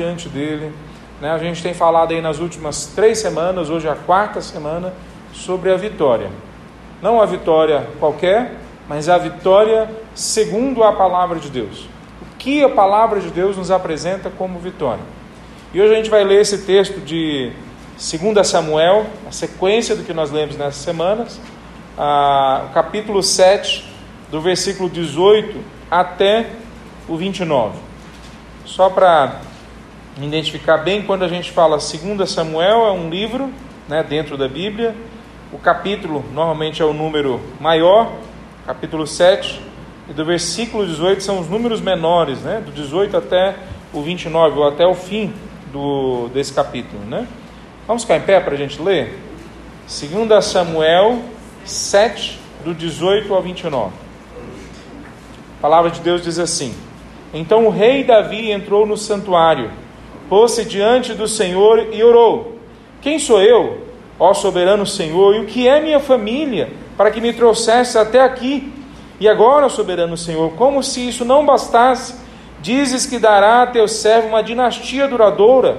diante dele. Né? A gente tem falado aí nas últimas três semanas, hoje é a quarta semana, sobre a vitória. Não a vitória qualquer, mas a vitória segundo a palavra de Deus. O que a palavra de Deus nos apresenta como vitória. E hoje a gente vai ler esse texto de 2 Samuel, a sequência do que nós lemos nessas semanas, a, o capítulo 7, do versículo 18 até o 29. Só para identificar bem, quando a gente fala 2 Samuel, é um livro né, dentro da Bíblia. O capítulo normalmente é o número maior, capítulo 7, e do versículo 18 são os números menores, né, do 18 até o 29, ou até o fim do, desse capítulo. Né? Vamos ficar em pé para a gente ler? 2 Samuel 7, do 18 ao 29. A palavra de Deus diz assim: Então o rei Davi entrou no santuário pôs-se diante do Senhor e orou: Quem sou eu, ó soberano Senhor, e o que é minha família, para que me trouxesse até aqui? E agora, soberano Senhor, como se isso não bastasse, dizes que dará a teu servo uma dinastia duradoura.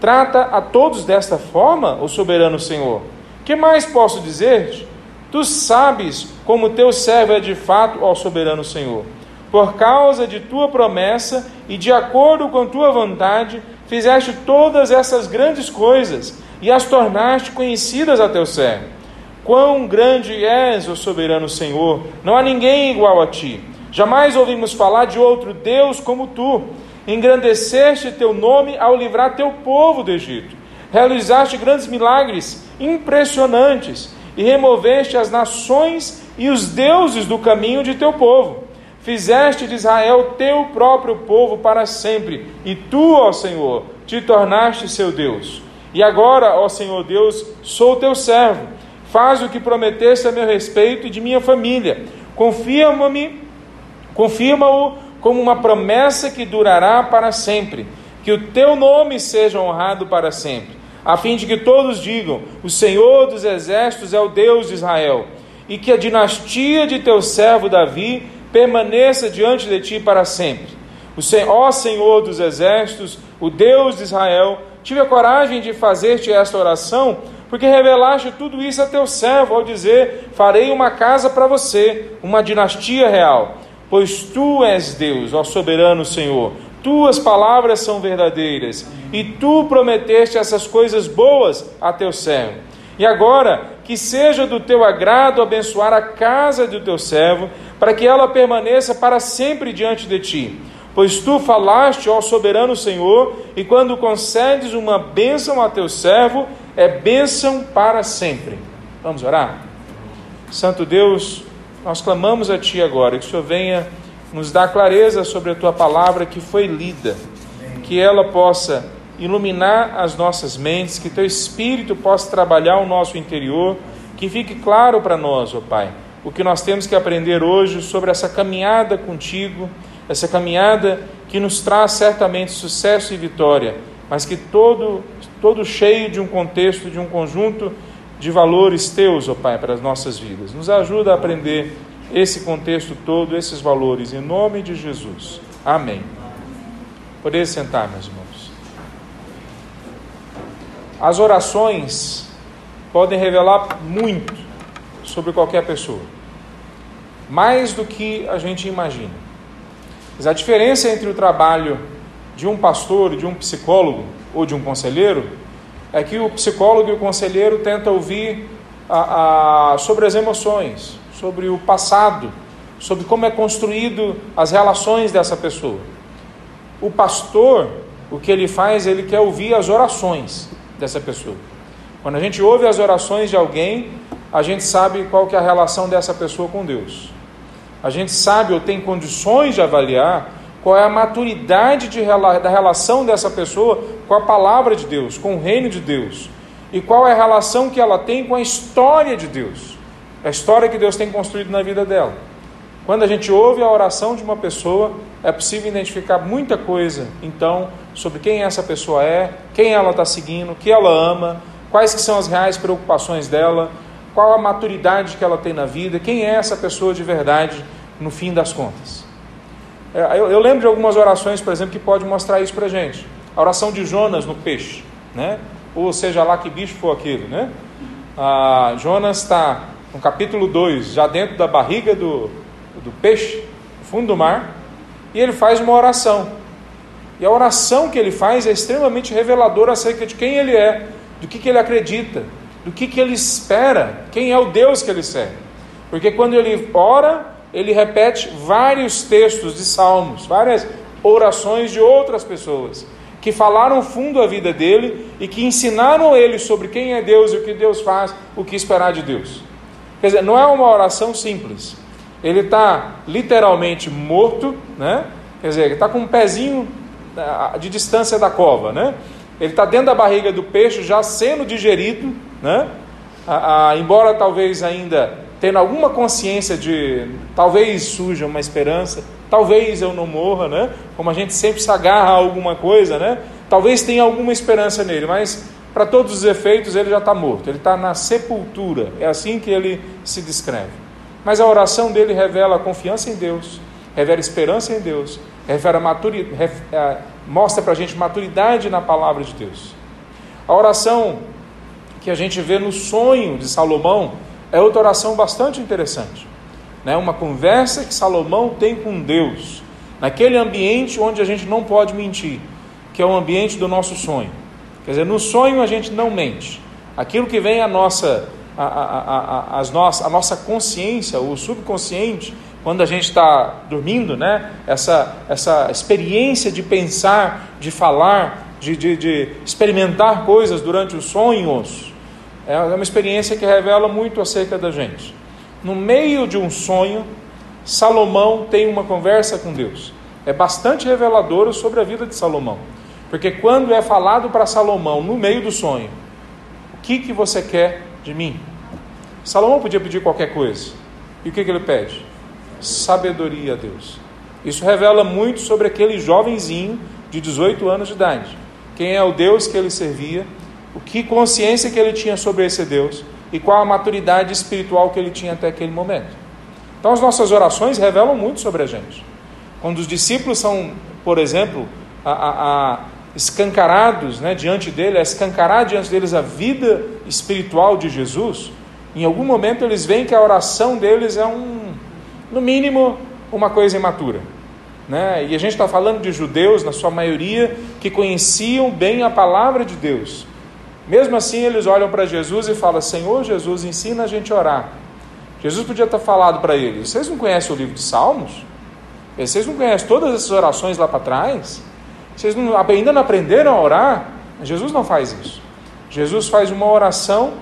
Trata a todos desta forma, ó soberano Senhor. Que mais posso dizer-te? Tu sabes como teu servo é de fato, ó soberano Senhor. Por causa de tua promessa e de acordo com tua vontade, fizeste todas essas grandes coisas e as tornaste conhecidas a teu servo. Quão grande és, o soberano Senhor! Não há ninguém igual a ti. Jamais ouvimos falar de outro Deus como tu. Engrandeceste teu nome ao livrar teu povo do Egito. Realizaste grandes milagres impressionantes e removeste as nações e os deuses do caminho de teu povo Fizeste de Israel teu próprio povo para sempre, e tu, ó Senhor, te tornaste seu Deus. E agora, ó Senhor Deus, sou teu servo. Faz o que prometeste a meu respeito e de minha família. Confirma-me, confirma-o como uma promessa que durará para sempre. Que o teu nome seja honrado para sempre, a fim de que todos digam: O Senhor dos exércitos é o Deus de Israel, e que a dinastia de teu servo Davi permaneça diante de ti para sempre. O Senhor, ó Senhor dos exércitos, o Deus de Israel, tive a coragem de fazer-te esta oração, porque revelaste tudo isso a teu servo ao dizer: Farei uma casa para você, uma dinastia real. Pois tu és Deus, ó soberano Senhor, tuas palavras são verdadeiras, e tu prometeste essas coisas boas a teu servo. E agora, que seja do teu agrado abençoar a casa do teu servo, para que ela permaneça para sempre diante de ti. Pois tu falaste, ó soberano Senhor, e quando concedes uma bênção a teu servo, é bênção para sempre. Vamos orar? Santo Deus, nós clamamos a Ti agora, que o Senhor venha nos dar clareza sobre a Tua palavra que foi lida, que ela possa iluminar as nossas mentes, que Teu Espírito possa trabalhar o nosso interior, que fique claro para nós, ó Pai o que nós temos que aprender hoje sobre essa caminhada contigo, essa caminhada que nos traz certamente sucesso e vitória, mas que todo, todo cheio de um contexto, de um conjunto de valores teus, ó Pai, para as nossas vidas. Nos ajuda a aprender esse contexto todo, esses valores, em nome de Jesus. Amém. Poder sentar, meus irmãos. As orações podem revelar muito sobre qualquer pessoa, mais do que a gente imagina. Mas a diferença entre o trabalho de um pastor, de um psicólogo ou de um conselheiro é que o psicólogo e o conselheiro tentam ouvir a, a, sobre as emoções, sobre o passado, sobre como é construído as relações dessa pessoa. O pastor, o que ele faz, ele quer ouvir as orações dessa pessoa. Quando a gente ouve as orações de alguém, a gente sabe qual que é a relação dessa pessoa com Deus. A gente sabe ou tem condições de avaliar qual é a maturidade de, da relação dessa pessoa com a palavra de Deus, com o reino de Deus. E qual é a relação que ela tem com a história de Deus, a história que Deus tem construído na vida dela. Quando a gente ouve a oração de uma pessoa, é possível identificar muita coisa, então, sobre quem essa pessoa é, quem ela está seguindo, o que ela ama, quais que são as reais preocupações dela, qual a maturidade que ela tem na vida, quem é essa pessoa de verdade no fim das contas. É, eu, eu lembro de algumas orações, por exemplo, que pode mostrar isso para a gente. A oração de Jonas no peixe, né? Ou seja lá que bicho for aquele, né? Ah, Jonas está no capítulo 2, já dentro da barriga do, do peixe, no fundo do mar, e ele faz uma oração. E a oração que ele faz é extremamente reveladora acerca de quem ele é, do que, que ele acredita, do que, que ele espera, quem é o Deus que ele serve. Porque quando ele ora, ele repete vários textos de salmos, várias orações de outras pessoas que falaram fundo a vida dele e que ensinaram ele sobre quem é Deus e o que Deus faz, o que esperar de Deus. Quer dizer, não é uma oração simples. Ele está literalmente morto, né? Quer dizer, ele está com um pezinho ah, de distância da cova, né? Ele está dentro da barriga do peixe, já sendo digerido, né? A, a, embora talvez ainda tendo alguma consciência de talvez surja uma esperança, talvez eu não morra, né? Como a gente sempre se agarra a alguma coisa, né? Talvez tenha alguma esperança nele, mas para todos os efeitos ele já está morto, ele está na sepultura, é assim que ele se descreve. Mas a oração dele revela confiança em Deus, revela esperança em Deus, revela maturidade, é, mostra para a gente maturidade na palavra de Deus. A oração que a gente vê no sonho de Salomão é outra oração bastante interessante. Né? Uma conversa que Salomão tem com Deus, naquele ambiente onde a gente não pode mentir, que é o ambiente do nosso sonho. Quer dizer, no sonho a gente não mente. Aquilo que vem a nossa, a, a, a, as nossa, a nossa consciência, o subconsciente, quando a gente está dormindo, né? essa, essa experiência de pensar, de falar, de, de, de experimentar coisas durante os sonhos, é uma experiência que revela muito acerca da gente. No meio de um sonho, Salomão tem uma conversa com Deus. É bastante reveladora sobre a vida de Salomão. Porque quando é falado para Salomão, no meio do sonho, o que, que você quer de mim? Salomão podia pedir qualquer coisa. E o que, que ele pede? Sabedoria a Deus. Isso revela muito sobre aquele jovenzinho de 18 anos de idade. Quem é o Deus que ele servia o que consciência que ele tinha sobre esse Deus e qual a maturidade espiritual que ele tinha até aquele momento. Então, as nossas orações revelam muito sobre a gente. Quando os discípulos são, por exemplo, a, a, a escancarados né, diante dele, a escancarar diante deles a vida espiritual de Jesus, em algum momento eles veem que a oração deles é um, no mínimo, uma coisa imatura. Né? E a gente está falando de judeus, na sua maioria, que conheciam bem a palavra de Deus, mesmo assim, eles olham para Jesus e falam: Senhor Jesus, ensina a gente a orar. Jesus podia ter falado para eles: Vocês não conhecem o livro de Salmos? Vocês não conhecem todas essas orações lá para trás? Vocês não, ainda não aprenderam a orar? Jesus não faz isso. Jesus faz uma oração,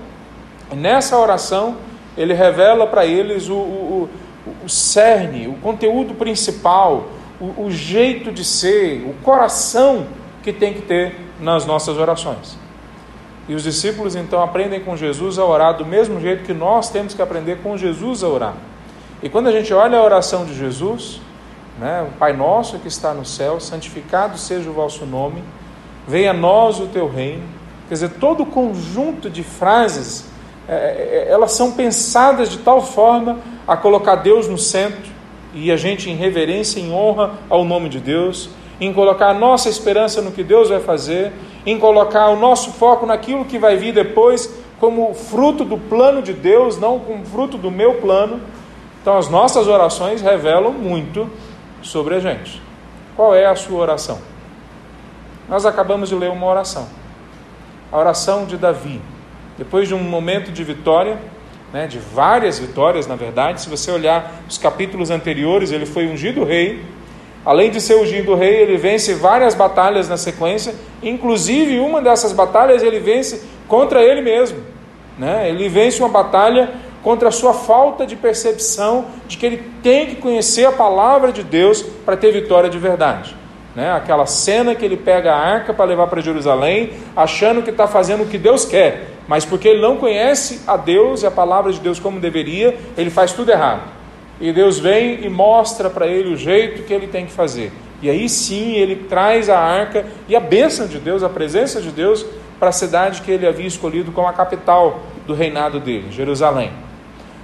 e nessa oração, ele revela para eles o, o, o, o, cerne, o conteúdo principal, o, o jeito de ser, o coração que tem que ter nas nossas orações. E os discípulos então aprendem com Jesus a orar do mesmo jeito que nós temos que aprender com Jesus a orar. E quando a gente olha a oração de Jesus, né, o Pai nosso que está no céu, santificado seja o vosso nome, venha a nós o teu reino. Quer dizer, todo o conjunto de frases, é, é, é, elas são pensadas de tal forma a colocar Deus no centro e a gente em reverência, em honra ao nome de Deus, em colocar a nossa esperança no que Deus vai fazer em colocar o nosso foco naquilo que vai vir depois, como fruto do plano de Deus, não como fruto do meu plano. Então, as nossas orações revelam muito sobre a gente. Qual é a sua oração? Nós acabamos de ler uma oração, a oração de Davi. Depois de um momento de vitória, né, de várias vitórias, na verdade, se você olhar os capítulos anteriores, ele foi ungido rei Além de ser ungido rei, ele vence várias batalhas na sequência, inclusive uma dessas batalhas ele vence contra ele mesmo. Né? Ele vence uma batalha contra a sua falta de percepção de que ele tem que conhecer a palavra de Deus para ter vitória de verdade. Né? Aquela cena que ele pega a arca para levar para Jerusalém, achando que está fazendo o que Deus quer, mas porque ele não conhece a Deus e a palavra de Deus como deveria, ele faz tudo errado. E Deus vem e mostra para ele o jeito que ele tem que fazer. E aí sim ele traz a arca e a bênção de Deus, a presença de Deus, para a cidade que ele havia escolhido como a capital do reinado dele, Jerusalém.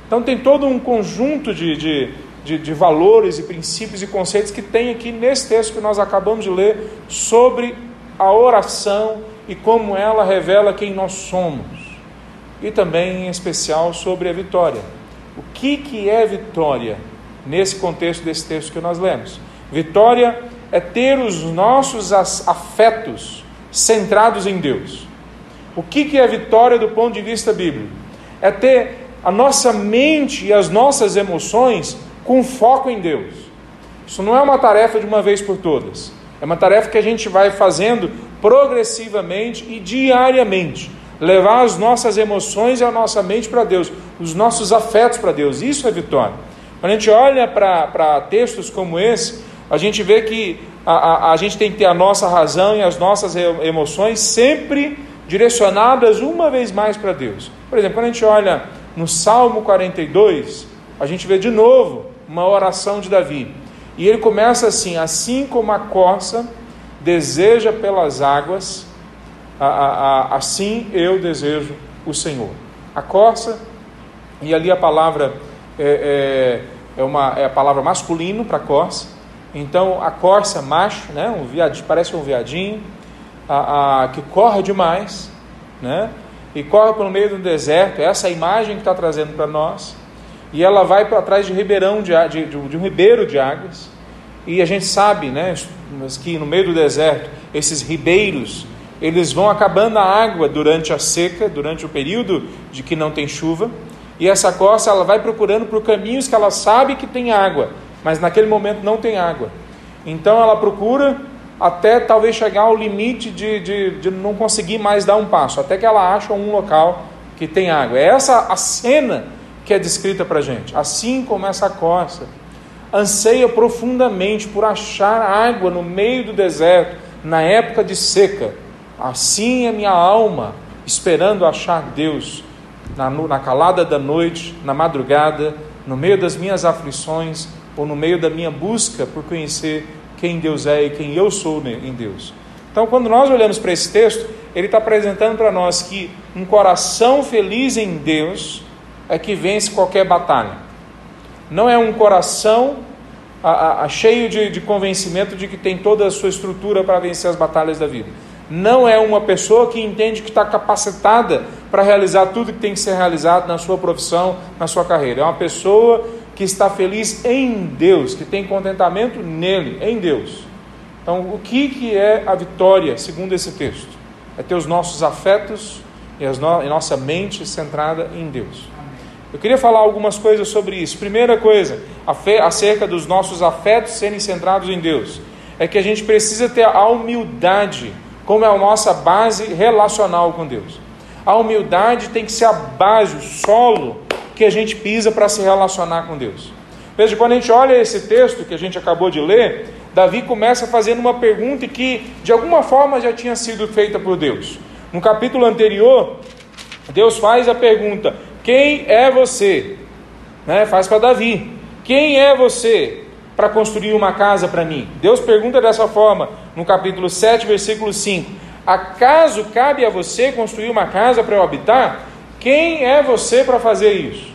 Então tem todo um conjunto de, de, de, de valores e princípios e conceitos que tem aqui nesse texto que nós acabamos de ler sobre a oração e como ela revela quem nós somos. E também, em especial, sobre a vitória. O que, que é vitória nesse contexto desse texto que nós lemos? Vitória é ter os nossos afetos centrados em Deus. O que, que é vitória do ponto de vista bíblico? É ter a nossa mente e as nossas emoções com foco em Deus. Isso não é uma tarefa de uma vez por todas. É uma tarefa que a gente vai fazendo progressivamente e diariamente. Levar as nossas emoções e a nossa mente para Deus, os nossos afetos para Deus. Isso é vitória. Quando a gente olha para textos como esse, a gente vê que a, a, a gente tem que ter a nossa razão e as nossas emoções sempre direcionadas uma vez mais para Deus. Por exemplo, quando a gente olha no Salmo 42, a gente vê de novo uma oração de Davi. E ele começa assim: Assim como a corça deseja pelas águas, a, a, a, assim eu desejo o Senhor. A corça, e ali a palavra é, é, é uma, é a palavra masculino para corça. Então a corça macho, né, um viadinho, parece um viadinho, a, a, que corre demais, né, e corre pelo meio do deserto. Essa é imagem que está trazendo para nós e ela vai para trás de ribeirão de, de, de, um ribeiro de águas. E a gente sabe, né, que no meio do deserto esses ribeiros eles vão acabando a água durante a seca, durante o período de que não tem chuva. E essa costa ela vai procurando por caminhos que ela sabe que tem água, mas naquele momento não tem água. Então ela procura até talvez chegar ao limite de, de, de não conseguir mais dar um passo, até que ela acha um local que tem água. É essa a cena que é descrita para gente. Assim como essa costa anseia profundamente por achar água no meio do deserto, na época de seca, assim é minha alma, esperando achar Deus na, na calada da noite, na madrugada, no meio das minhas aflições ou no meio da minha busca por conhecer quem Deus é e quem eu sou em Deus. Então, quando nós olhamos para esse texto, ele está apresentando para nós que um coração feliz em Deus é que vence qualquer batalha. Não é um coração a, a, cheio de, de convencimento de que tem toda a sua estrutura para vencer as batalhas da vida. Não é uma pessoa que entende que está capacitada para realizar tudo que tem que ser realizado na sua profissão, na sua carreira. É uma pessoa que está feliz em Deus, que tem contentamento nele, em Deus. Então, o que, que é a vitória, segundo esse texto? É ter os nossos afetos e, as no, nossa mente centrada em Deus. Eu queria falar algumas coisas sobre isso. Primeira coisa, acerca dos nossos afetos serem centrados em Deus, é que a gente precisa ter a humildade como é a nossa base relacional com Deus. A humildade tem que ser a base, o solo que a gente pisa para se relacionar com Deus. Veja, quando a gente olha esse texto que a gente acabou de ler, Davi começa fazendo uma pergunta que de alguma forma já tinha sido feita por Deus. No capítulo anterior, Deus faz a pergunta: quem é você? Né? Faz para Davi. Quem é você para construir uma casa para mim? Deus pergunta dessa forma no capítulo 7, versículo 5: Acaso cabe a você construir uma casa para eu habitar? Quem é você para fazer isso?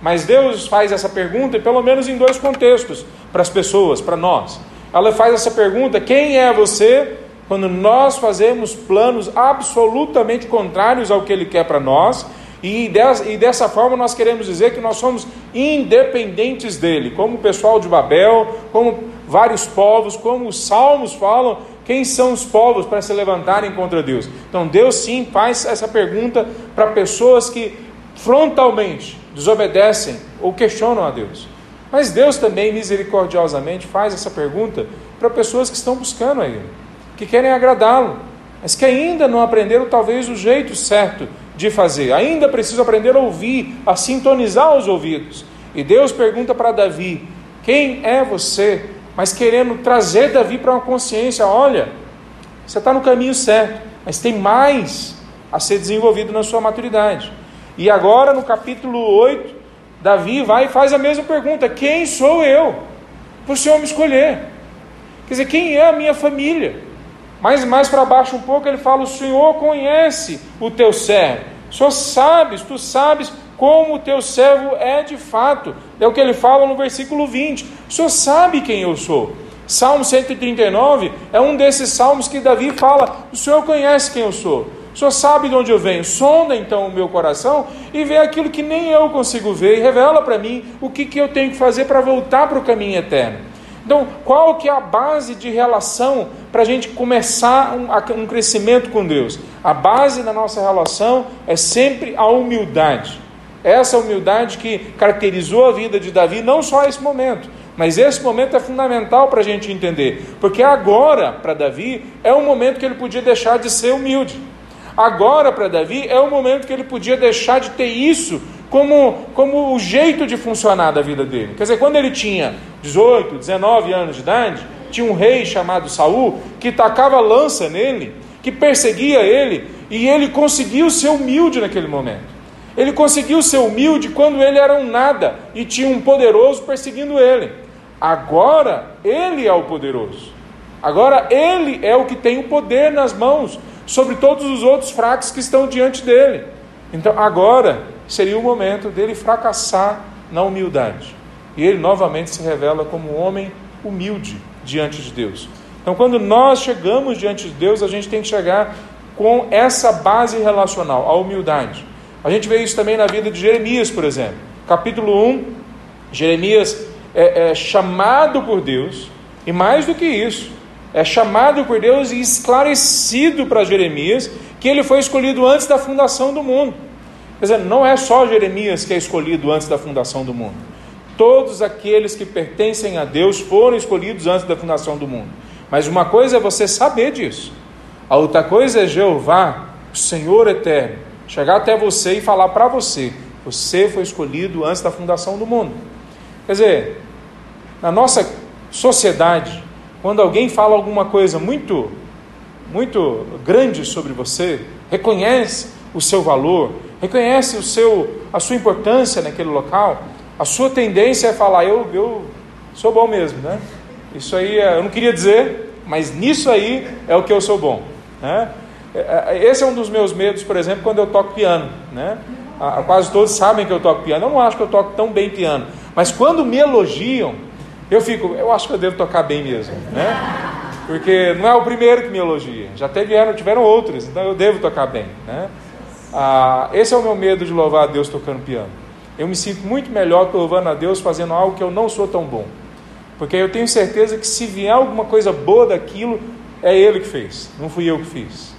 Mas Deus faz essa pergunta, pelo menos em dois contextos, para as pessoas, para nós. Ela faz essa pergunta: quem é você? Quando nós fazemos planos absolutamente contrários ao que Ele quer para nós, e dessa, e dessa forma nós queremos dizer que nós somos independentes dele, como o pessoal de Babel, como vários povos, como os salmos falam, quem são os povos para se levantarem contra Deus? Então Deus sim faz essa pergunta para pessoas que frontalmente desobedecem ou questionam a Deus. Mas Deus também misericordiosamente faz essa pergunta para pessoas que estão buscando a Ele, que querem agradá-lo, mas que ainda não aprenderam talvez o jeito certo de fazer. Ainda preciso aprender a ouvir, a sintonizar os ouvidos. E Deus pergunta para Davi: Quem é você? Mas querendo trazer Davi para uma consciência: olha, você está no caminho certo, mas tem mais a ser desenvolvido na sua maturidade. E agora, no capítulo 8, Davi vai e faz a mesma pergunta: Quem sou eu? Para o Senhor me escolher. Quer dizer, quem é a minha família? Mas mais para baixo um pouco ele fala: O Senhor conhece o teu servo. O Senhor sabes, tu sabes como o teu servo é de fato. É o que ele fala no versículo 20. O Senhor sabe quem eu sou. Salmo 139 é um desses salmos que Davi fala: O Senhor conhece quem eu sou. O Senhor sabe de onde eu venho. Sonda então o meu coração e vê aquilo que nem eu consigo ver e revela para mim o que, que eu tenho que fazer para voltar para o caminho eterno. Então, qual que é a base de relação para a gente começar um, um crescimento com Deus? A base da nossa relação é sempre a humildade. Essa humildade que caracterizou a vida de Davi, não só esse momento, mas esse momento é fundamental para a gente entender, porque agora, para Davi, é o momento que ele podia deixar de ser humilde. Agora, para Davi, é o momento que ele podia deixar de ter isso como, como o jeito de funcionar da vida dele. Quer dizer, quando ele tinha 18, 19 anos de idade, tinha um rei chamado Saul que tacava lança nele, que perseguia ele, e ele conseguiu ser humilde naquele momento. Ele conseguiu ser humilde quando ele era um nada e tinha um poderoso perseguindo ele. Agora ele é o poderoso. Agora ele é o que tem o poder nas mãos sobre todos os outros fracos que estão diante dele. Então agora seria o momento dele fracassar na humildade. E ele novamente se revela como um homem humilde diante de Deus. Então, quando nós chegamos diante de Deus, a gente tem que chegar com essa base relacional, a humildade. A gente vê isso também na vida de Jeremias, por exemplo. Capítulo 1, Jeremias é, é chamado por Deus, e mais do que isso, é chamado por Deus e esclarecido para Jeremias que ele foi escolhido antes da fundação do mundo. Quer dizer, não é só Jeremias que é escolhido antes da fundação do mundo. Todos aqueles que pertencem a Deus foram escolhidos antes da fundação do mundo. Mas uma coisa é você saber disso, a outra coisa é Jeová, o Senhor eterno, chegar até você e falar para você: você foi escolhido antes da fundação do mundo. Quer dizer, na nossa sociedade, quando alguém fala alguma coisa muito, muito grande sobre você, reconhece o seu valor, reconhece o seu, a sua importância naquele local, a sua tendência é falar, eu, eu sou bom mesmo, né? Isso aí é, eu não queria dizer, mas nisso aí é o que eu sou bom. Né? É, é, esse é um dos meus medos, por exemplo, quando eu toco piano. Né? Quase todos sabem que eu toco piano. Eu não acho que eu toco tão bem piano, mas quando me elogiam, eu fico, eu acho que eu devo tocar bem mesmo. Né? Porque não é o primeiro que me elogia, já tiveram, tiveram outros, então eu devo tocar bem. Né? Ah, esse é o meu medo de louvar a Deus tocando piano. Eu me sinto muito melhor louvando a Deus fazendo algo que eu não sou tão bom. Porque eu tenho certeza que se vier alguma coisa boa daquilo, é Ele que fez, não fui eu que fiz.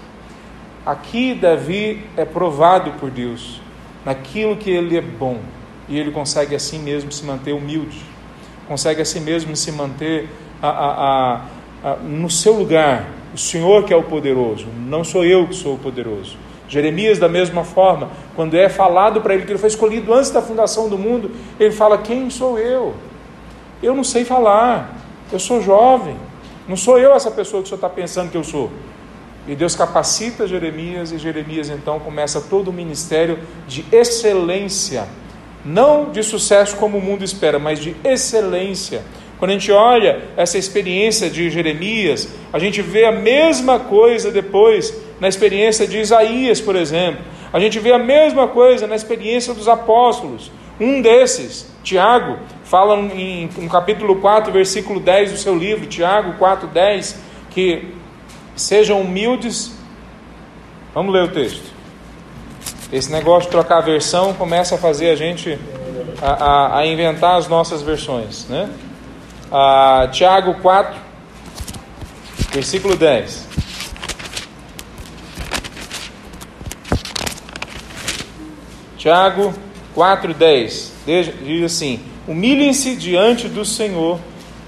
Aqui Davi é provado por Deus naquilo que ele é bom e ele consegue assim mesmo se manter humilde, consegue assim mesmo se manter a, a, a, no seu lugar. O Senhor que é o poderoso, não sou eu que sou o poderoso. Jeremias, da mesma forma, quando é falado para ele que ele foi escolhido antes da fundação do mundo, ele fala: Quem sou eu? Eu não sei falar, eu sou jovem, não sou eu essa pessoa que o senhor está pensando que eu sou. E Deus capacita Jeremias, e Jeremias então começa todo o ministério de excelência, não de sucesso como o mundo espera, mas de excelência. Quando a gente olha essa experiência de Jeremias, a gente vê a mesma coisa depois na experiência de Isaías, por exemplo. A gente vê a mesma coisa na experiência dos apóstolos. Um desses, Tiago, fala em, no capítulo 4, versículo 10 do seu livro, Tiago 4, 10, que sejam humildes. Vamos ler o texto. Esse negócio de trocar versão começa a fazer a gente a, a, a inventar as nossas versões. Né? Ah, Tiago 4, versículo 10. Tiago 4,10 diz assim: Humilhem-se diante do Senhor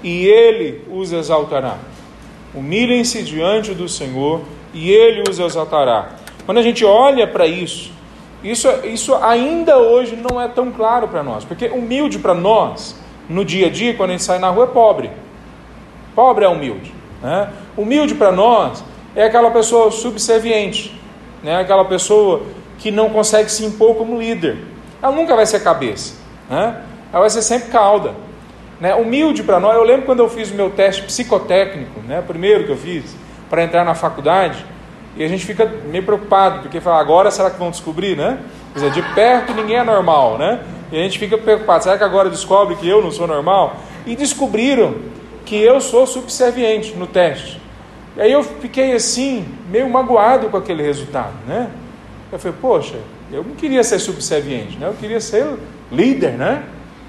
e Ele os exaltará. Humilhem-se diante do Senhor e Ele os exaltará. Quando a gente olha para isso, isso, isso ainda hoje não é tão claro para nós, porque humilde para nós, no dia a dia, quando a gente sai na rua, é pobre. Pobre é humilde. Né? Humilde para nós é aquela pessoa subserviente, né? aquela pessoa que não consegue se impor como líder. Ela nunca vai ser cabeça, né? ela vai ser sempre cauda. Né? Humilde para nós, eu lembro quando eu fiz o meu teste psicotécnico, né? primeiro que eu fiz, para entrar na faculdade, e a gente fica meio preocupado, porque fala, agora será que vão descobrir, né? Quer dizer, de perto ninguém é normal, né? E a gente fica preocupado, será que agora descobre que eu não sou normal? E descobriram que eu sou subserviente no teste. E aí eu fiquei assim, meio magoado com aquele resultado, né? Eu falei, poxa, eu não queria ser subserviente, né? Eu queria ser líder, né?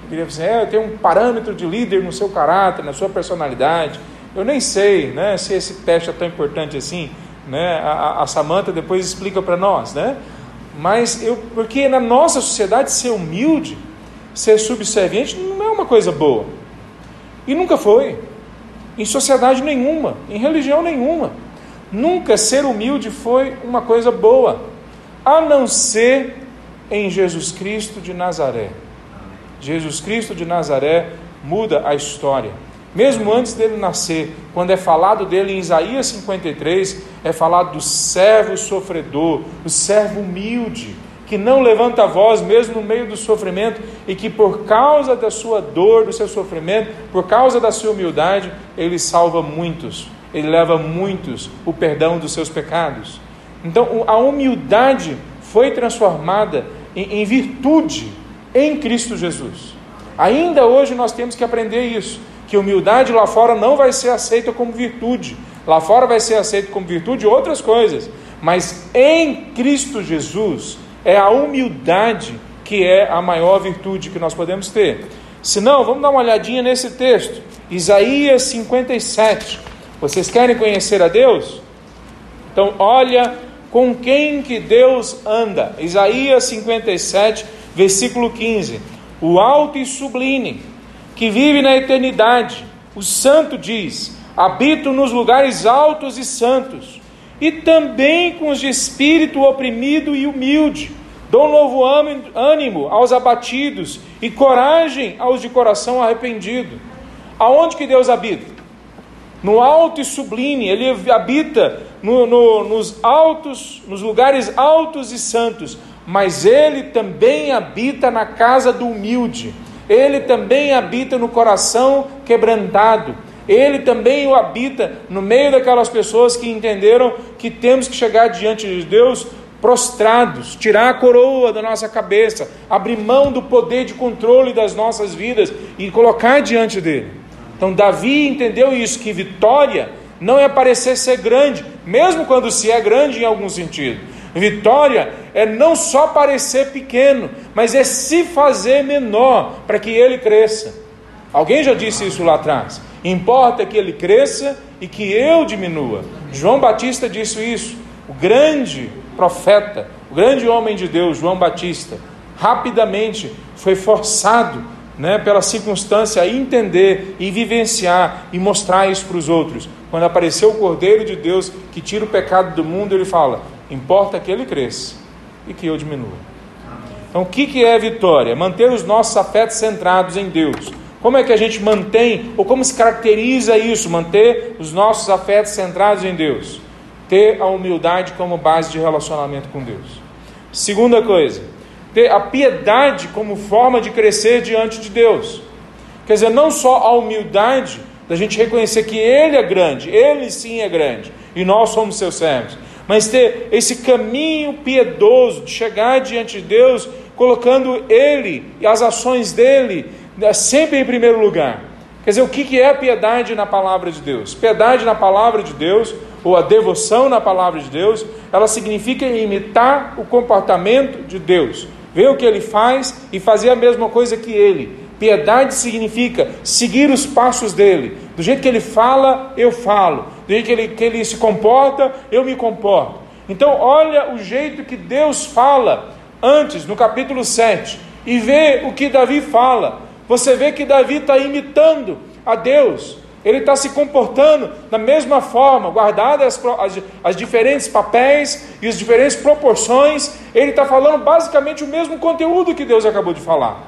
Queria dizer, é, eu tenho um parâmetro de líder no seu caráter, na sua personalidade. Eu nem sei, né, se esse teste é tão importante assim, né? A, a Samantha depois explica para nós, né? Mas eu, porque na nossa sociedade ser humilde, ser subserviente não é uma coisa boa. E nunca foi. Em sociedade nenhuma, em religião nenhuma. Nunca ser humilde foi uma coisa boa, a não ser em Jesus Cristo de Nazaré. Jesus Cristo de Nazaré muda a história. Mesmo antes dele nascer, quando é falado dele em Isaías 53, é falado do servo sofredor, do servo humilde, que não levanta a voz mesmo no meio do sofrimento e que por causa da sua dor, do seu sofrimento, por causa da sua humildade, ele salva muitos, ele leva muitos o perdão dos seus pecados. Então, a humildade foi transformada em, em virtude em Cristo Jesus. Ainda hoje nós temos que aprender isso, que humildade lá fora não vai ser aceita como virtude. Lá fora vai ser aceita como virtude outras coisas, mas em Cristo Jesus é a humildade que é a maior virtude que nós podemos ter. Se não, vamos dar uma olhadinha nesse texto, Isaías 57. Vocês querem conhecer a Deus? Então, olha com quem que Deus anda. Isaías 57, versículo 15: O alto e sublime, que vive na eternidade, o santo diz: Habito nos lugares altos e santos, e também com os de espírito oprimido e humilde. Dou novo ânimo aos abatidos e coragem aos de coração arrependido. Aonde que Deus habita? No alto e sublime, Ele habita no, no, nos altos, nos lugares altos e santos, mas ele também habita na casa do humilde, ele também habita no coração quebrantado, ele também o habita no meio daquelas pessoas que entenderam que temos que chegar diante de Deus prostrados, tirar a coroa da nossa cabeça, abrir mão do poder de controle das nossas vidas e colocar diante dele. Então, Davi entendeu isso, que vitória não é parecer ser grande, mesmo quando se é grande em algum sentido. Vitória é não só parecer pequeno, mas é se fazer menor para que ele cresça. Alguém já disse isso lá atrás. Importa que ele cresça e que eu diminua. João Batista disse isso. O grande profeta, o grande homem de Deus, João Batista, rapidamente foi forçado né, pela circunstância a entender e vivenciar e mostrar isso para os outros. Quando apareceu o Cordeiro de Deus que tira o pecado do mundo, ele fala: Importa que ele cresça e que eu diminua. Então, o que, que é vitória? Manter os nossos afetos centrados em Deus. Como é que a gente mantém, ou como se caracteriza isso, manter os nossos afetos centrados em Deus? Ter a humildade como base de relacionamento com Deus. Segunda coisa, ter a piedade como forma de crescer diante de Deus. Quer dizer, não só a humildade da gente reconhecer que Ele é grande, Ele sim é grande, e nós somos seus servos mas ter esse caminho piedoso de chegar diante de Deus, colocando Ele e as ações dele né, sempre em primeiro lugar. Quer dizer, o que é piedade na palavra de Deus? Piedade na palavra de Deus, ou a devoção na palavra de Deus, ela significa imitar o comportamento de Deus, ver o que ele faz e fazer a mesma coisa que ele. Piedade significa seguir os passos dele. Do jeito que ele fala, eu falo. Do jeito que ele, que ele se comporta, eu me comporto. Então, olha o jeito que Deus fala antes, no capítulo 7, e vê o que Davi fala. Você vê que Davi está imitando a Deus. Ele está se comportando da mesma forma, guardadas as, as, as, diferentes papéis e as diferentes proporções, ele está falando basicamente o mesmo conteúdo que Deus acabou de falar.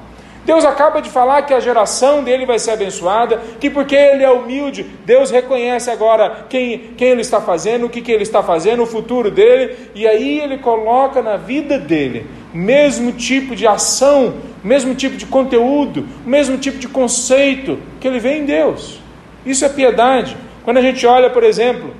Deus acaba de falar que a geração dele vai ser abençoada, que porque ele é humilde, Deus reconhece agora quem, quem ele está fazendo, o que, que ele está fazendo, o futuro dele, e aí ele coloca na vida dele mesmo tipo de ação, mesmo tipo de conteúdo, mesmo tipo de conceito que ele vê em Deus. Isso é piedade. Quando a gente olha, por exemplo,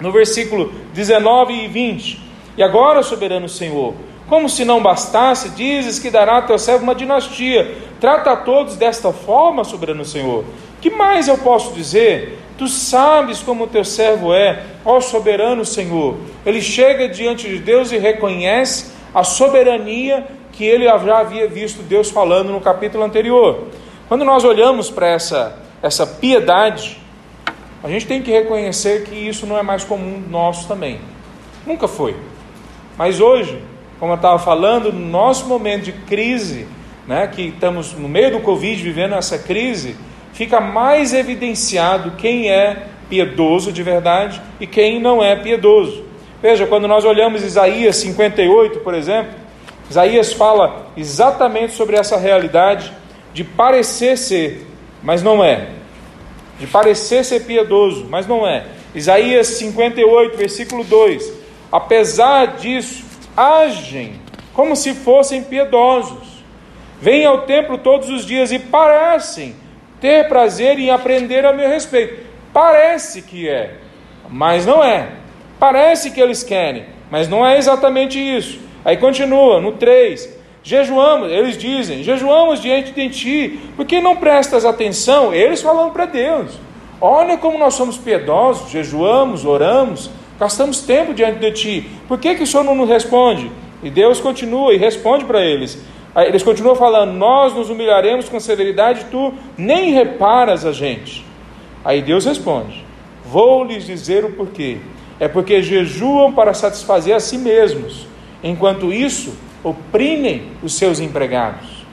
no versículo 19 e 20, e agora, soberano Senhor, como se não bastasse, dizes que dará a teu servo uma dinastia. Trata a todos desta forma, soberano Senhor. Que mais eu posso dizer? Tu sabes como o teu servo é, ó soberano Senhor. Ele chega diante de Deus e reconhece a soberania que ele já havia visto Deus falando no capítulo anterior. Quando nós olhamos para essa, essa piedade, a gente tem que reconhecer que isso não é mais comum nosso também. Nunca foi. Mas hoje, como eu estava falando, no nosso momento de crise, né, que estamos no meio do Covid vivendo essa crise, fica mais evidenciado quem é piedoso de verdade e quem não é piedoso. Veja, quando nós olhamos Isaías 58, por exemplo, Isaías fala exatamente sobre essa realidade de parecer ser, mas não é. De parecer ser piedoso, mas não é. Isaías 58, versículo 2: Apesar disso, agem como se fossem piedosos, vêm ao templo todos os dias e parecem ter prazer em aprender a meu respeito. Parece que é, mas não é. Parece que eles querem, mas não é exatamente isso. Aí continua no 3. Jejuamos, eles dizem, jejuamos diante de ti, porque não prestas atenção? Eles falando para Deus. Olha como nós somos piedosos, jejuamos, oramos, gastamos tempo diante de ti. Por que, que o Senhor não nos responde? E Deus continua e responde para eles. Eles continuam falando: Nós nos humilharemos com severidade, tu nem reparas a gente. Aí Deus responde: Vou lhes dizer o porquê é porque jejuam para satisfazer a si mesmos, enquanto isso oprimem os seus empregados.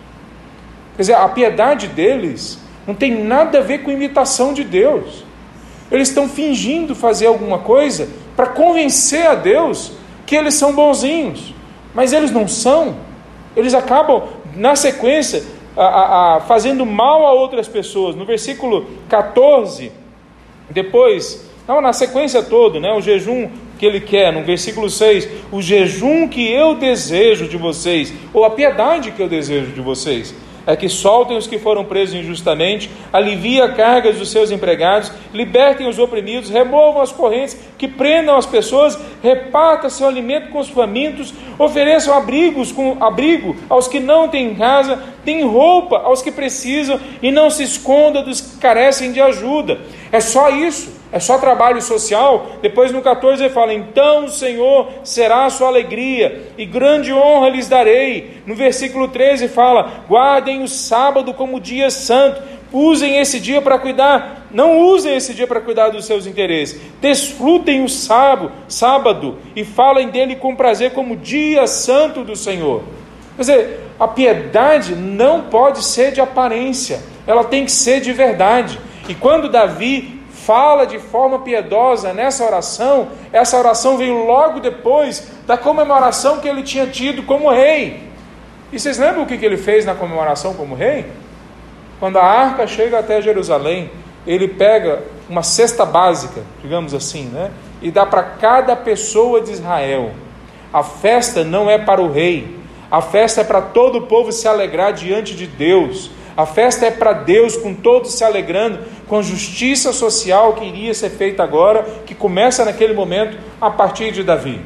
Quer dizer, a piedade deles não tem nada a ver com imitação de Deus. Eles estão fingindo fazer alguma coisa para convencer a Deus que eles são bonzinhos, mas eles não são. Eles acabam, na sequência, a, a, a, fazendo mal a outras pessoas. No versículo 14, depois não, na sequência toda, né, o jejum que ele quer, no versículo 6, o jejum que eu desejo de vocês, ou a piedade que eu desejo de vocês é que soltem os que foram presos injustamente, aliviem a cargas dos seus empregados, libertem os oprimidos, removam as correntes que prendam as pessoas, reparta seu alimento com os famintos, ofereçam abrigos com abrigo aos que não têm casa, deem roupa aos que precisam e não se esconda dos que carecem de ajuda. É só isso. É só trabalho social. Depois no 14 ele fala: Então o Senhor será a sua alegria, e grande honra lhes darei. No versículo 13 fala: Guardem o sábado como dia santo. Usem esse dia para cuidar, não usem esse dia para cuidar dos seus interesses. Desfrutem o sábado, sábado e falem dele com prazer como dia santo do Senhor. Quer dizer, a piedade não pode ser de aparência, ela tem que ser de verdade. E quando Davi fala de forma piedosa nessa oração, essa oração veio logo depois da comemoração que ele tinha tido como rei. E vocês lembram o que ele fez na comemoração como rei? Quando a arca chega até Jerusalém, ele pega uma cesta básica, digamos assim, né? E dá para cada pessoa de Israel. A festa não é para o rei, a festa é para todo o povo se alegrar diante de Deus. A festa é para Deus, com todos se alegrando, com justiça social que iria ser feita agora, que começa naquele momento a partir de Davi.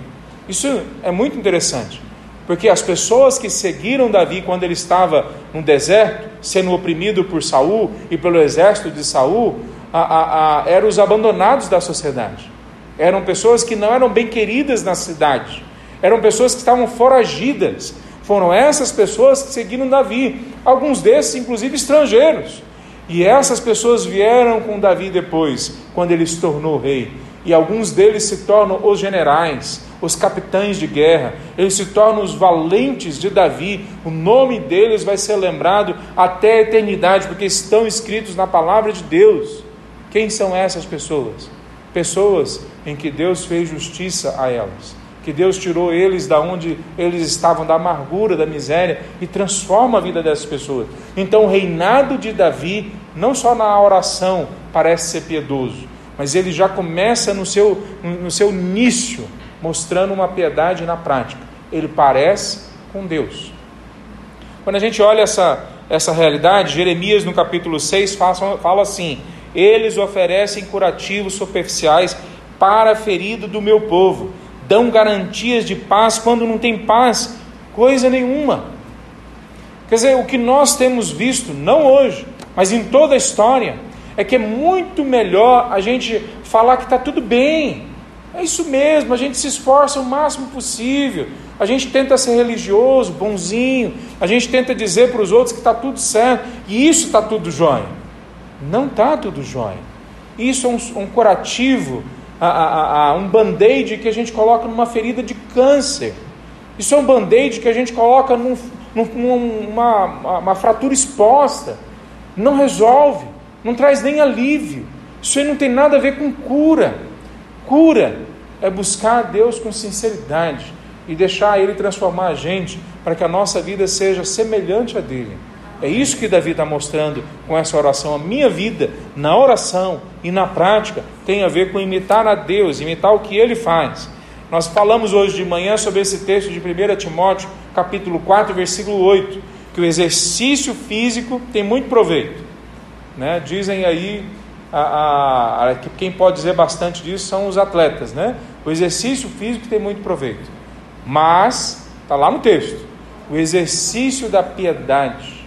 Isso é muito interessante, porque as pessoas que seguiram Davi quando ele estava no deserto, sendo oprimido por Saul e pelo exército de Saul, a, a, a, eram os abandonados da sociedade. Eram pessoas que não eram bem queridas na cidade. Eram pessoas que estavam foragidas. Foram essas pessoas que seguiram Davi alguns desses, inclusive estrangeiros. E essas pessoas vieram com Davi depois, quando ele se tornou rei. E alguns deles se tornam os generais, os capitães de guerra, eles se tornam os valentes de Davi. O nome deles vai ser lembrado até a eternidade, porque estão escritos na palavra de Deus. Quem são essas pessoas? Pessoas em que Deus fez justiça a elas que Deus tirou eles da onde eles estavam, da amargura, da miséria, e transforma a vida dessas pessoas. Então, o reinado de Davi, não só na oração, parece ser piedoso, mas ele já começa no seu, no seu início, mostrando uma piedade na prática. Ele parece com Deus. Quando a gente olha essa, essa realidade, Jeremias no capítulo 6 fala, fala assim: Eles oferecem curativos superficiais para a ferida do meu povo dão garantias de paz quando não tem paz, coisa nenhuma. Quer dizer, o que nós temos visto, não hoje, mas em toda a história, é que é muito melhor a gente falar que está tudo bem. É isso mesmo, a gente se esforça o máximo possível, a gente tenta ser religioso, bonzinho, a gente tenta dizer para os outros que está tudo certo, e isso está tudo jóia. Não está tudo jóia. Isso é um, um curativo, a, a, a, um band-aid que a gente coloca numa ferida de câncer. Isso é um band-aid que a gente coloca num, num, numa uma fratura exposta. Não resolve, não traz nem alívio. Isso aí não tem nada a ver com cura. Cura é buscar a Deus com sinceridade e deixar Ele transformar a gente para que a nossa vida seja semelhante a dele. É isso que Davi está mostrando com essa oração. A minha vida, na oração e na prática, tem a ver com imitar a Deus, imitar o que Ele faz. Nós falamos hoje de manhã sobre esse texto de 1 Timóteo, capítulo 4, versículo 8, que o exercício físico tem muito proveito. Né? Dizem aí, a, a, a, quem pode dizer bastante disso são os atletas. Né? O exercício físico tem muito proveito. Mas, está lá no texto, o exercício da piedade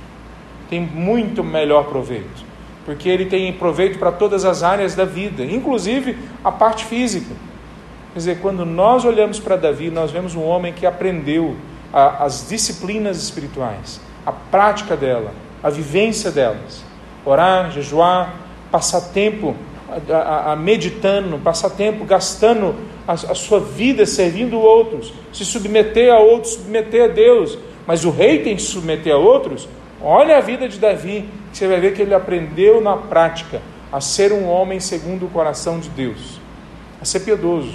tem muito melhor proveito, porque ele tem proveito para todas as áreas da vida, inclusive a parte física. Quer dizer, quando nós olhamos para Davi, nós vemos um homem que aprendeu a, as disciplinas espirituais, a prática dela, a vivência delas. Orar, jejuar, passar tempo a, a, a meditando, passar tempo gastando a, sua vida servindo outros, se submeter a outros, submeter a Deus. Mas o rei tem que se submeter a outros Olha a vida de Davi, você vai ver que ele aprendeu na prática a ser um homem segundo o coração de Deus, a ser piedoso.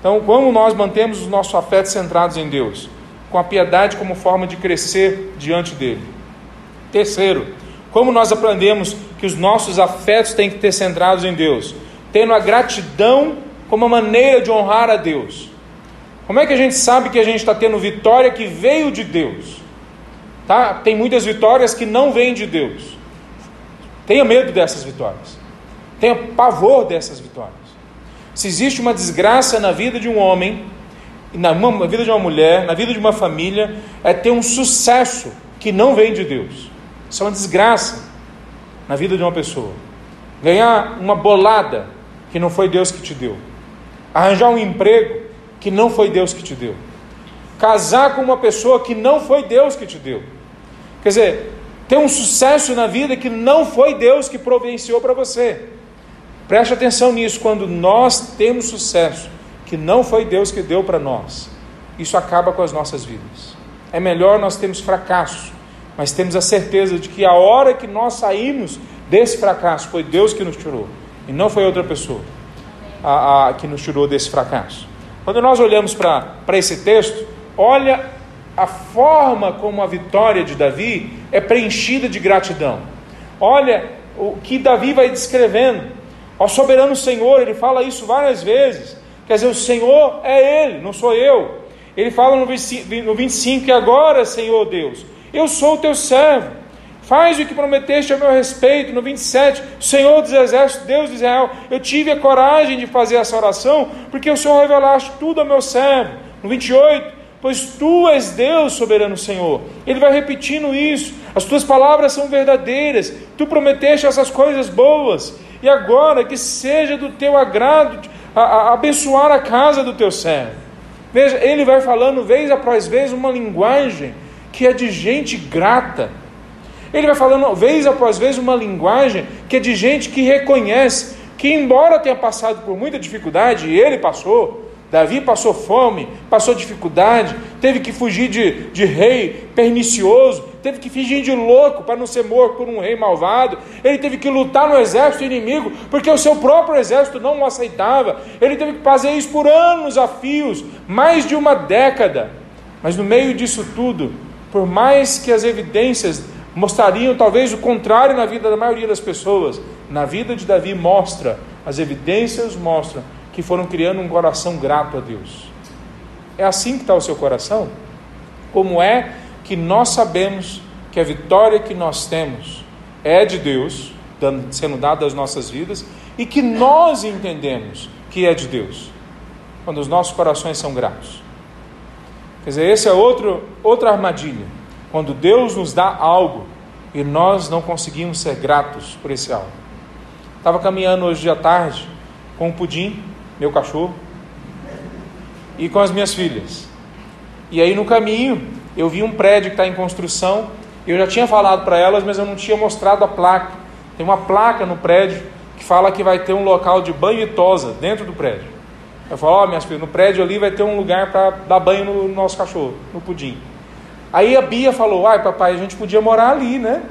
Então, como nós mantemos os nossos afetos centrados em Deus? Com a piedade como forma de crescer diante dele. Terceiro, como nós aprendemos que os nossos afetos têm que ter centrados em Deus? Tendo a gratidão como uma maneira de honrar a Deus. Como é que a gente sabe que a gente está tendo vitória que veio de Deus? Tá? Tem muitas vitórias que não vêm de Deus. Tenha medo dessas vitórias. Tenha pavor dessas vitórias. Se existe uma desgraça na vida de um homem, na vida de uma mulher, na vida de uma família, é ter um sucesso que não vem de Deus. Isso é uma desgraça na vida de uma pessoa. Ganhar uma bolada que não foi Deus que te deu. Arranjar um emprego que não foi Deus que te deu. Casar com uma pessoa que não foi Deus que te deu. Quer dizer, ter um sucesso na vida que não foi Deus que providenciou para você. Preste atenção nisso, quando nós temos sucesso que não foi Deus que deu para nós, isso acaba com as nossas vidas. É melhor nós termos fracasso, mas temos a certeza de que a hora que nós saímos desse fracasso foi Deus que nos tirou, e não foi outra pessoa a, a que nos tirou desse fracasso. Quando nós olhamos para esse texto, olha a forma como a vitória de Davi é preenchida de gratidão. Olha o que Davi vai descrevendo. Ao soberano Senhor, ele fala isso várias vezes. Quer dizer, o Senhor é Ele, não sou eu. Ele fala no 25 que agora, Senhor Deus, eu sou o teu servo. Faz o que prometeste a meu respeito. No 27, Senhor dos Exércitos, Deus de Israel, eu tive a coragem de fazer essa oração, porque o Senhor revelaste tudo ao meu servo. No 28, pois tu és Deus, soberano Senhor. Ele vai repetindo isso. As tuas palavras são verdadeiras. Tu prometeste essas coisas boas. E agora que seja do teu agrado a, a, abençoar a casa do teu servo. Veja, ele vai falando vez após vez uma linguagem que é de gente grata. Ele vai falando vez após vez uma linguagem que é de gente que reconhece que, embora tenha passado por muita dificuldade, e ele passou, Davi passou fome, passou dificuldade, teve que fugir de, de rei pernicioso, teve que fingir de louco para não ser morto por um rei malvado, ele teve que lutar no exército inimigo, porque o seu próprio exército não o aceitava, ele teve que fazer isso por anos a fios, mais de uma década. Mas no meio disso tudo, por mais que as evidências mostrariam talvez o contrário na vida da maioria das pessoas, na vida de Davi mostra, as evidências mostram que foram criando um coração grato a Deus. É assim que está o seu coração? Como é que nós sabemos que a vitória que nós temos é de Deus, sendo dada às nossas vidas, e que nós entendemos que é de Deus? Quando os nossos corações são gratos. Quer dizer, esse é outro, outra armadilha. Quando Deus nos dá algo e nós não conseguimos ser gratos por esse algo. Estava caminhando hoje à tarde com o Pudim, meu cachorro, e com as minhas filhas. E aí no caminho eu vi um prédio que está em construção. Eu já tinha falado para elas, mas eu não tinha mostrado a placa. Tem uma placa no prédio que fala que vai ter um local de banho e tosa dentro do prédio. Eu falo, ó, oh, minhas filhas, no prédio ali vai ter um lugar para dar banho no nosso cachorro, no pudim. Aí a Bia falou, ai papai, a gente podia morar ali, né?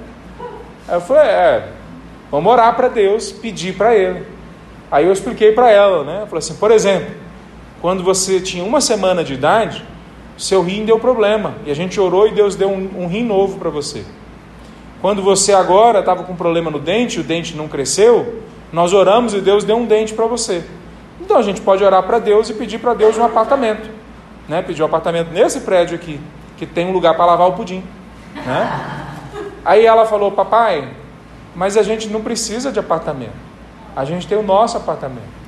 Aí eu falei, é, vamos orar para Deus, pedir para Ele. Aí eu expliquei para ela, né? Eu falei assim, por exemplo, quando você tinha uma semana de idade, seu rim deu problema. E a gente orou e Deus deu um, um rim novo para você. Quando você agora estava com problema no dente, o dente não cresceu, nós oramos e Deus deu um dente para você. Então a gente pode orar para Deus e pedir para Deus um apartamento. Né? Pedir um apartamento nesse prédio aqui, que tem um lugar para lavar o pudim. Né? Aí ela falou, papai, mas a gente não precisa de apartamento. A gente tem o nosso apartamento.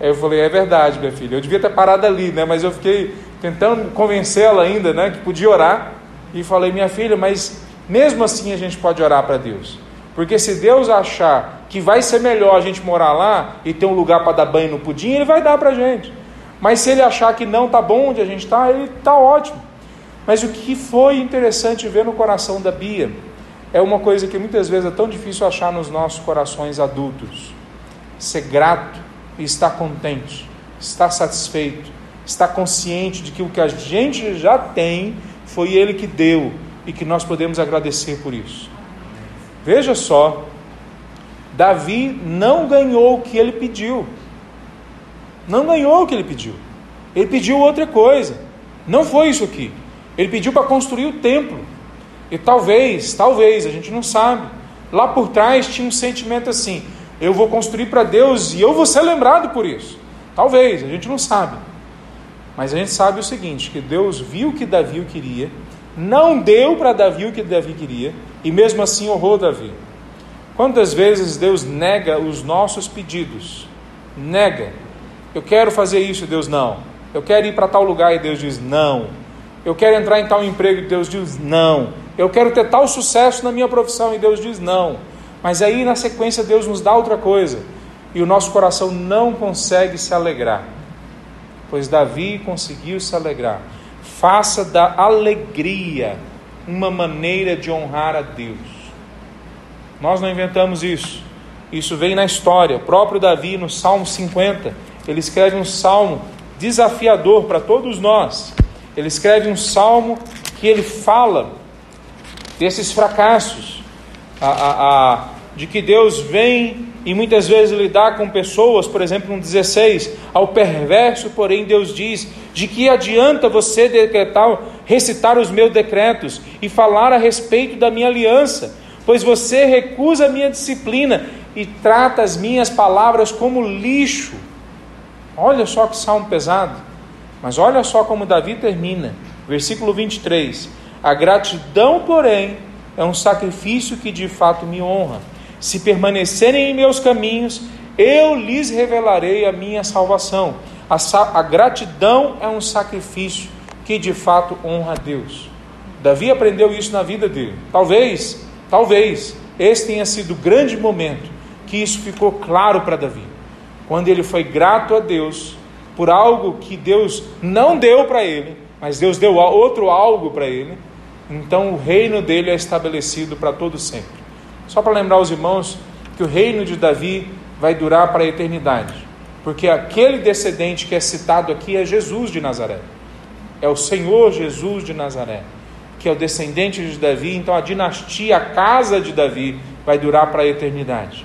Aí eu falei, é verdade, minha filha. Eu devia ter parado ali, né? Mas eu fiquei tentando convencê-la ainda, né? Que podia orar. E falei, minha filha, mas mesmo assim a gente pode orar para Deus. Porque se Deus achar que vai ser melhor a gente morar lá e ter um lugar para dar banho no pudim, Ele vai dar para a gente. Mas se Ele achar que não está bom onde a gente está, Ele está ótimo. Mas o que foi interessante ver no coração da Bia é uma coisa que muitas vezes é tão difícil achar nos nossos corações adultos ser grato e estar contente, estar satisfeito, estar consciente de que o que a gente já tem foi Ele que deu e que nós podemos agradecer por isso. Veja só, Davi não ganhou o que ele pediu. Não ganhou o que ele pediu. Ele pediu outra coisa. Não foi isso aqui. Ele pediu para construir o templo. E talvez, talvez, a gente não sabe. Lá por trás tinha um sentimento assim: eu vou construir para Deus e eu vou ser lembrado por isso. Talvez, a gente não sabe. Mas a gente sabe o seguinte: que Deus viu o que Davi queria, não deu para Davi o que Davi queria, e mesmo assim honrou Davi. Quantas vezes Deus nega os nossos pedidos? Nega. Eu quero fazer isso, Deus não. Eu quero ir para tal lugar e Deus diz não. Eu quero entrar em tal emprego e Deus diz não. Eu quero ter tal sucesso na minha profissão e Deus diz não. Mas aí na sequência Deus nos dá outra coisa e o nosso coração não consegue se alegrar. Pois Davi conseguiu se alegrar. Faça da alegria uma maneira de honrar a Deus. Nós não inventamos isso. Isso vem na história. O próprio Davi, no Salmo 50, ele escreve um salmo desafiador para todos nós. Ele escreve um salmo que ele fala desses fracassos, a, a, a, de que Deus vem e muitas vezes lidar com pessoas, por exemplo, no 16, ao perverso, porém Deus diz: de que adianta você decretar, recitar os meus decretos e falar a respeito da minha aliança, pois você recusa a minha disciplina e trata as minhas palavras como lixo. Olha só que salmo pesado. Mas olha só como Davi termina, versículo 23. A gratidão, porém, é um sacrifício que de fato me honra. Se permanecerem em meus caminhos, eu lhes revelarei a minha salvação. A, a gratidão é um sacrifício que de fato honra a Deus. Davi aprendeu isso na vida dele. Talvez, talvez, esse tenha sido o grande momento que isso ficou claro para Davi. Quando ele foi grato a Deus por algo que Deus não deu para ele, mas Deus deu outro algo para ele, então o reino dele é estabelecido para todo sempre. Só para lembrar os irmãos que o reino de Davi vai durar para a eternidade, porque aquele descendente que é citado aqui é Jesus de Nazaré. É o Senhor Jesus de Nazaré, que é o descendente de Davi, então a dinastia, a casa de Davi vai durar para a eternidade.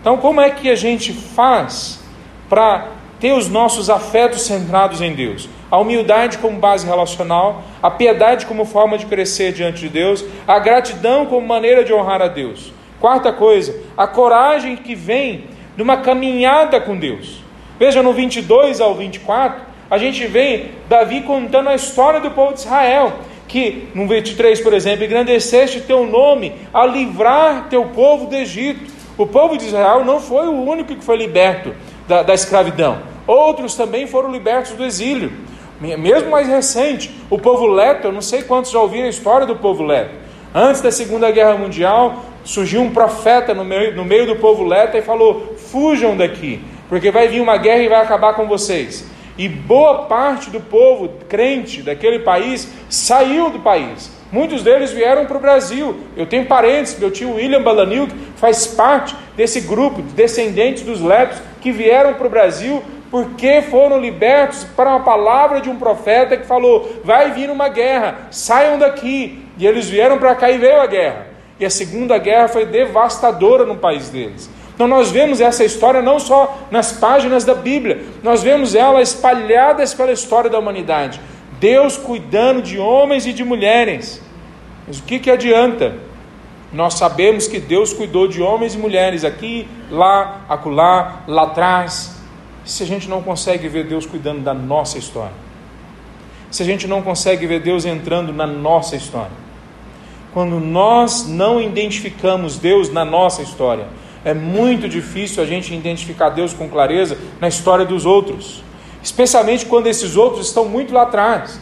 Então, como é que a gente faz para ter os nossos afetos centrados em Deus? a humildade como base relacional, a piedade como forma de crescer diante de Deus, a gratidão como maneira de honrar a Deus. Quarta coisa, a coragem que vem de uma caminhada com Deus. Veja no 22 ao 24, a gente vê Davi contando a história do povo de Israel, que no 23, por exemplo, engrandeceste teu nome a livrar teu povo do Egito. O povo de Israel não foi o único que foi liberto da, da escravidão. Outros também foram libertos do exílio. Mesmo mais recente, o povo leto, eu não sei quantos já ouviram a história do povo leto. Antes da Segunda Guerra Mundial, surgiu um profeta no meio, no meio do povo leto e falou: fujam daqui, porque vai vir uma guerra e vai acabar com vocês. E boa parte do povo crente daquele país saiu do país. Muitos deles vieram para o Brasil. Eu tenho parentes, meu tio William Balanilk faz parte desse grupo de descendentes dos lepros que vieram para o Brasil porque foram libertos para uma palavra de um profeta que falou: vai vir uma guerra, saiam daqui. E eles vieram para cá e veio a guerra. E a segunda guerra foi devastadora no país deles. Então nós vemos essa história não só nas páginas da Bíblia, nós vemos ela espalhadas pela história da humanidade. Deus cuidando de homens e de mulheres. Mas o que, que adianta? Nós sabemos que Deus cuidou de homens e mulheres aqui, lá, acolá, lá atrás. Se a gente não consegue ver Deus cuidando da nossa história, se a gente não consegue ver Deus entrando na nossa história, quando nós não identificamos Deus na nossa história, é muito difícil a gente identificar Deus com clareza na história dos outros, especialmente quando esses outros estão muito lá atrás.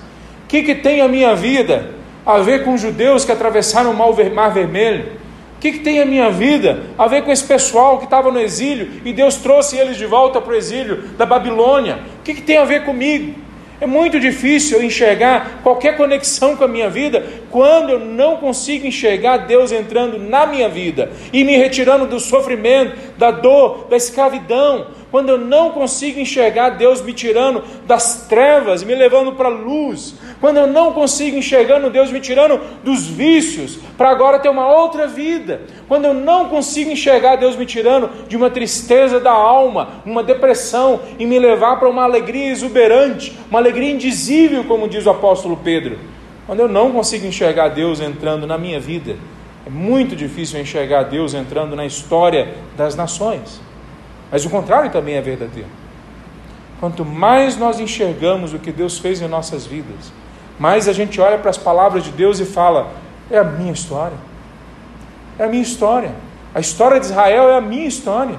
O que, que tem a minha vida a ver com judeus que atravessaram o Mar Vermelho? O que, que tem a minha vida a ver com esse pessoal que estava no exílio e Deus trouxe eles de volta para o exílio da Babilônia? O que, que tem a ver comigo? É muito difícil eu enxergar qualquer conexão com a minha vida quando eu não consigo enxergar Deus entrando na minha vida e me retirando do sofrimento, da dor, da escravidão. Quando eu não consigo enxergar Deus me tirando das trevas, me levando para a luz. Quando eu não consigo enxergando Deus me tirando dos vícios para agora ter uma outra vida. Quando eu não consigo enxergar Deus me tirando de uma tristeza da alma, uma depressão e me levar para uma alegria exuberante, uma alegria indizível, como diz o apóstolo Pedro. Quando eu não consigo enxergar Deus entrando na minha vida, é muito difícil enxergar Deus entrando na história das nações. Mas o contrário também é verdadeiro. Quanto mais nós enxergamos o que Deus fez em nossas vidas, mais a gente olha para as palavras de Deus e fala: é a minha história. É a minha história. A história de Israel é a minha história.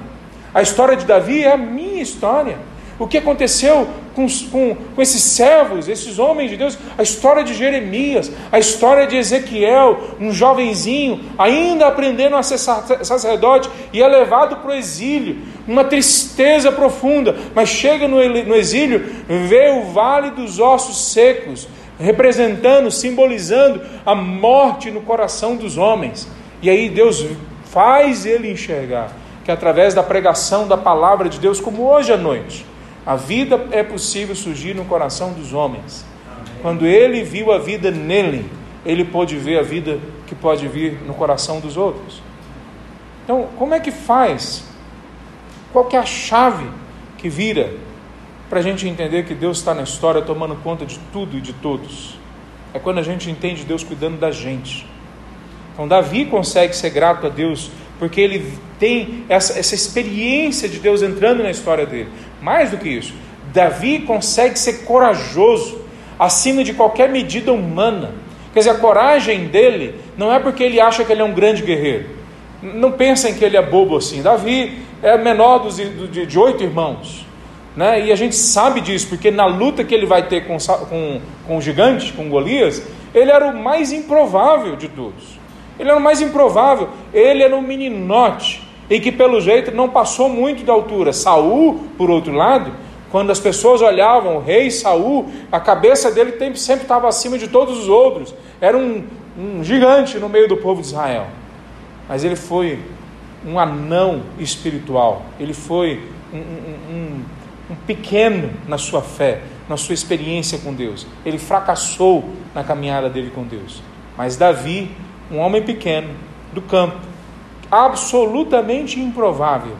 A história de Davi é a minha história. O que aconteceu com, com, com, esses servos, esses homens de Deus, a história de Jeremias, a história de Ezequiel, um jovenzinho, ainda aprendendo a ser sacerdote e é levado para o exílio, uma tristeza profunda, mas chega no, no exílio, vê o vale dos ossos secos, representando, simbolizando a morte no coração dos homens, e aí Deus faz ele enxergar que através da pregação da palavra de Deus, como hoje à noite, a vida é possível surgir no coração dos homens. Quando ele viu a vida nele, ele pôde ver a vida que pode vir no coração dos outros. Então, como é que faz? Qual que é a chave que vira para a gente entender que Deus está na história tomando conta de tudo e de todos? É quando a gente entende Deus cuidando da gente. Então, Davi consegue ser grato a Deus porque ele tem essa, essa experiência de Deus entrando na história dele. Mais do que isso, Davi consegue ser corajoso acima de qualquer medida humana. Quer dizer, a coragem dele não é porque ele acha que ele é um grande guerreiro. Não pensem que ele é bobo assim. Davi é menor dos, de, de oito irmãos. Né? E a gente sabe disso, porque na luta que ele vai ter com, com, com o gigante, com Golias, ele era o mais improvável de todos. Ele era o mais improvável. Ele era um meninote e que pelo jeito não passou muito da altura. Saul, por outro lado, quando as pessoas olhavam o rei Saul, a cabeça dele sempre estava acima de todos os outros. Era um, um gigante no meio do povo de Israel. Mas ele foi um anão espiritual. Ele foi um, um, um, um pequeno na sua fé, na sua experiência com Deus. Ele fracassou na caminhada dele com Deus. Mas Davi, um homem pequeno do campo, absolutamente improvável,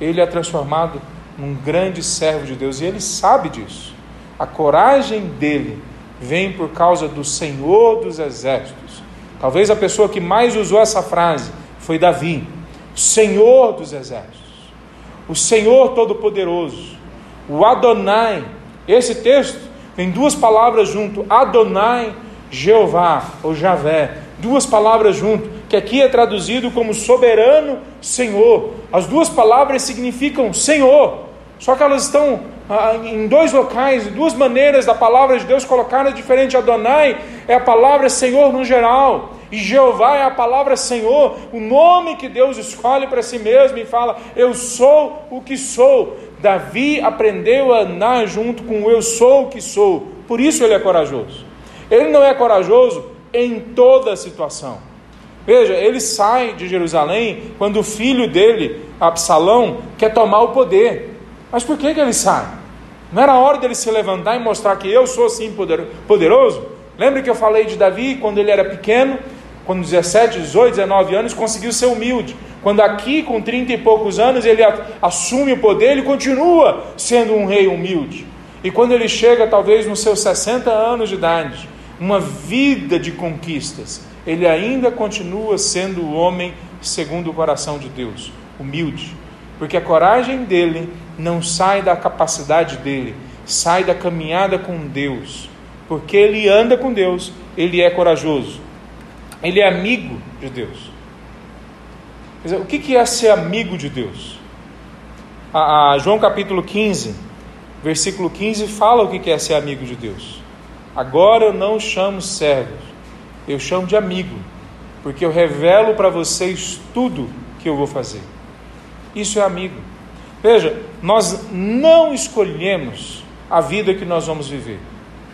ele é transformado num grande servo de Deus e ele sabe disso. A coragem dele vem por causa do Senhor dos Exércitos. Talvez a pessoa que mais usou essa frase foi Davi, Senhor dos Exércitos, o Senhor Todo-Poderoso, o Adonai. Esse texto tem duas palavras junto: Adonai, Jeová ou Javé, duas palavras junto que aqui é traduzido como soberano Senhor. As duas palavras significam Senhor, só que elas estão ah, em dois locais, duas maneiras da palavra de Deus colocadas diferente. Adonai é a palavra Senhor no geral, E Jeová é a palavra Senhor, o nome que Deus escolhe para si mesmo e fala: Eu sou o que sou. Davi aprendeu a andar junto com o eu sou o que sou. Por isso ele é corajoso. Ele não é corajoso em toda situação. Veja, ele sai de Jerusalém quando o filho dele, Absalão, quer tomar o poder. Mas por que, que ele sai? Não era hora dele se levantar e mostrar que eu sou sim poderoso? Lembra que eu falei de Davi quando ele era pequeno, quando 17, 18, 19 anos, conseguiu ser humilde. Quando aqui, com 30 e poucos anos, ele assume o poder, ele continua sendo um rei humilde. E quando ele chega, talvez nos seus 60 anos de idade, uma vida de conquistas, ele ainda continua sendo o homem segundo o coração de Deus, humilde. Porque a coragem dele não sai da capacidade dele, sai da caminhada com Deus. Porque ele anda com Deus, ele é corajoso, ele é amigo de Deus. Quer dizer, o que é ser amigo de Deus? A, João capítulo 15, versículo 15, fala o que é ser amigo de Deus. Agora eu não chamo servos, eu chamo de amigo, porque eu revelo para vocês tudo que eu vou fazer. Isso é amigo. Veja, nós não escolhemos a vida que nós vamos viver.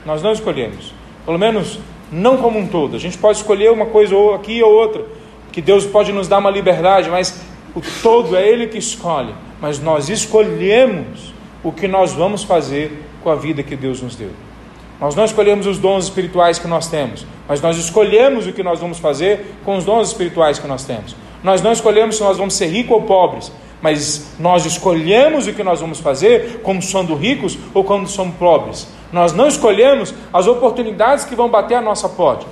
Nós não escolhemos. Pelo menos não como um todo. A gente pode escolher uma coisa ou aqui ou outra, que Deus pode nos dar uma liberdade, mas o todo é Ele que escolhe. Mas nós escolhemos o que nós vamos fazer com a vida que Deus nos deu. Nós não escolhemos os dons espirituais que nós temos, mas nós escolhemos o que nós vamos fazer com os dons espirituais que nós temos. Nós não escolhemos se nós vamos ser ricos ou pobres, mas nós escolhemos o que nós vamos fazer, como sendo ricos ou quando somos pobres. Nós não escolhemos as oportunidades que vão bater a nossa porta,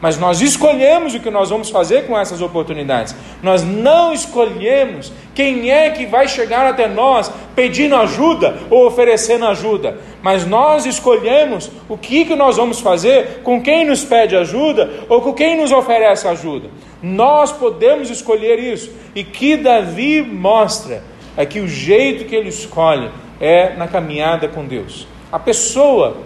mas nós escolhemos o que nós vamos fazer com essas oportunidades. Nós não escolhemos quem é que vai chegar até nós pedindo ajuda ou oferecendo ajuda, mas nós escolhemos o que, que nós vamos fazer com quem nos pede ajuda ou com quem nos oferece ajuda. Nós podemos escolher isso. E que Davi mostra é que o jeito que ele escolhe é na caminhada com Deus. A pessoa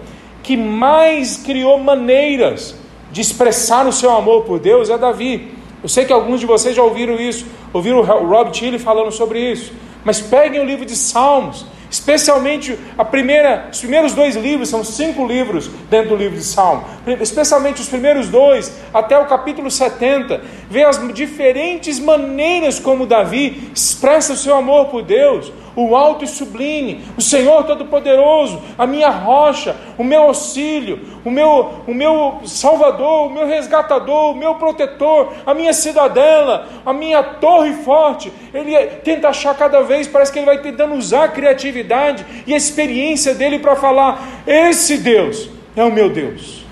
que mais criou maneiras de expressar o seu amor por Deus é Davi. Eu sei que alguns de vocês já ouviram isso, ouviram o Rob Tilly falando sobre isso. Mas peguem o livro de Salmos Especialmente a primeira, os primeiros dois livros, são cinco livros dentro do livro de Salmo. Especialmente os primeiros dois, até o capítulo 70, vê as diferentes maneiras como Davi expressa o seu amor por Deus, o alto e sublime, o Senhor Todo-Poderoso, a minha rocha, o meu auxílio, o meu, o meu salvador, o meu resgatador, o meu protetor, a minha cidadela, a minha torre forte. Ele tenta achar cada vez, parece que ele vai tentando usar a criatividade e a experiência dele para falar: esse Deus é o meu Deus.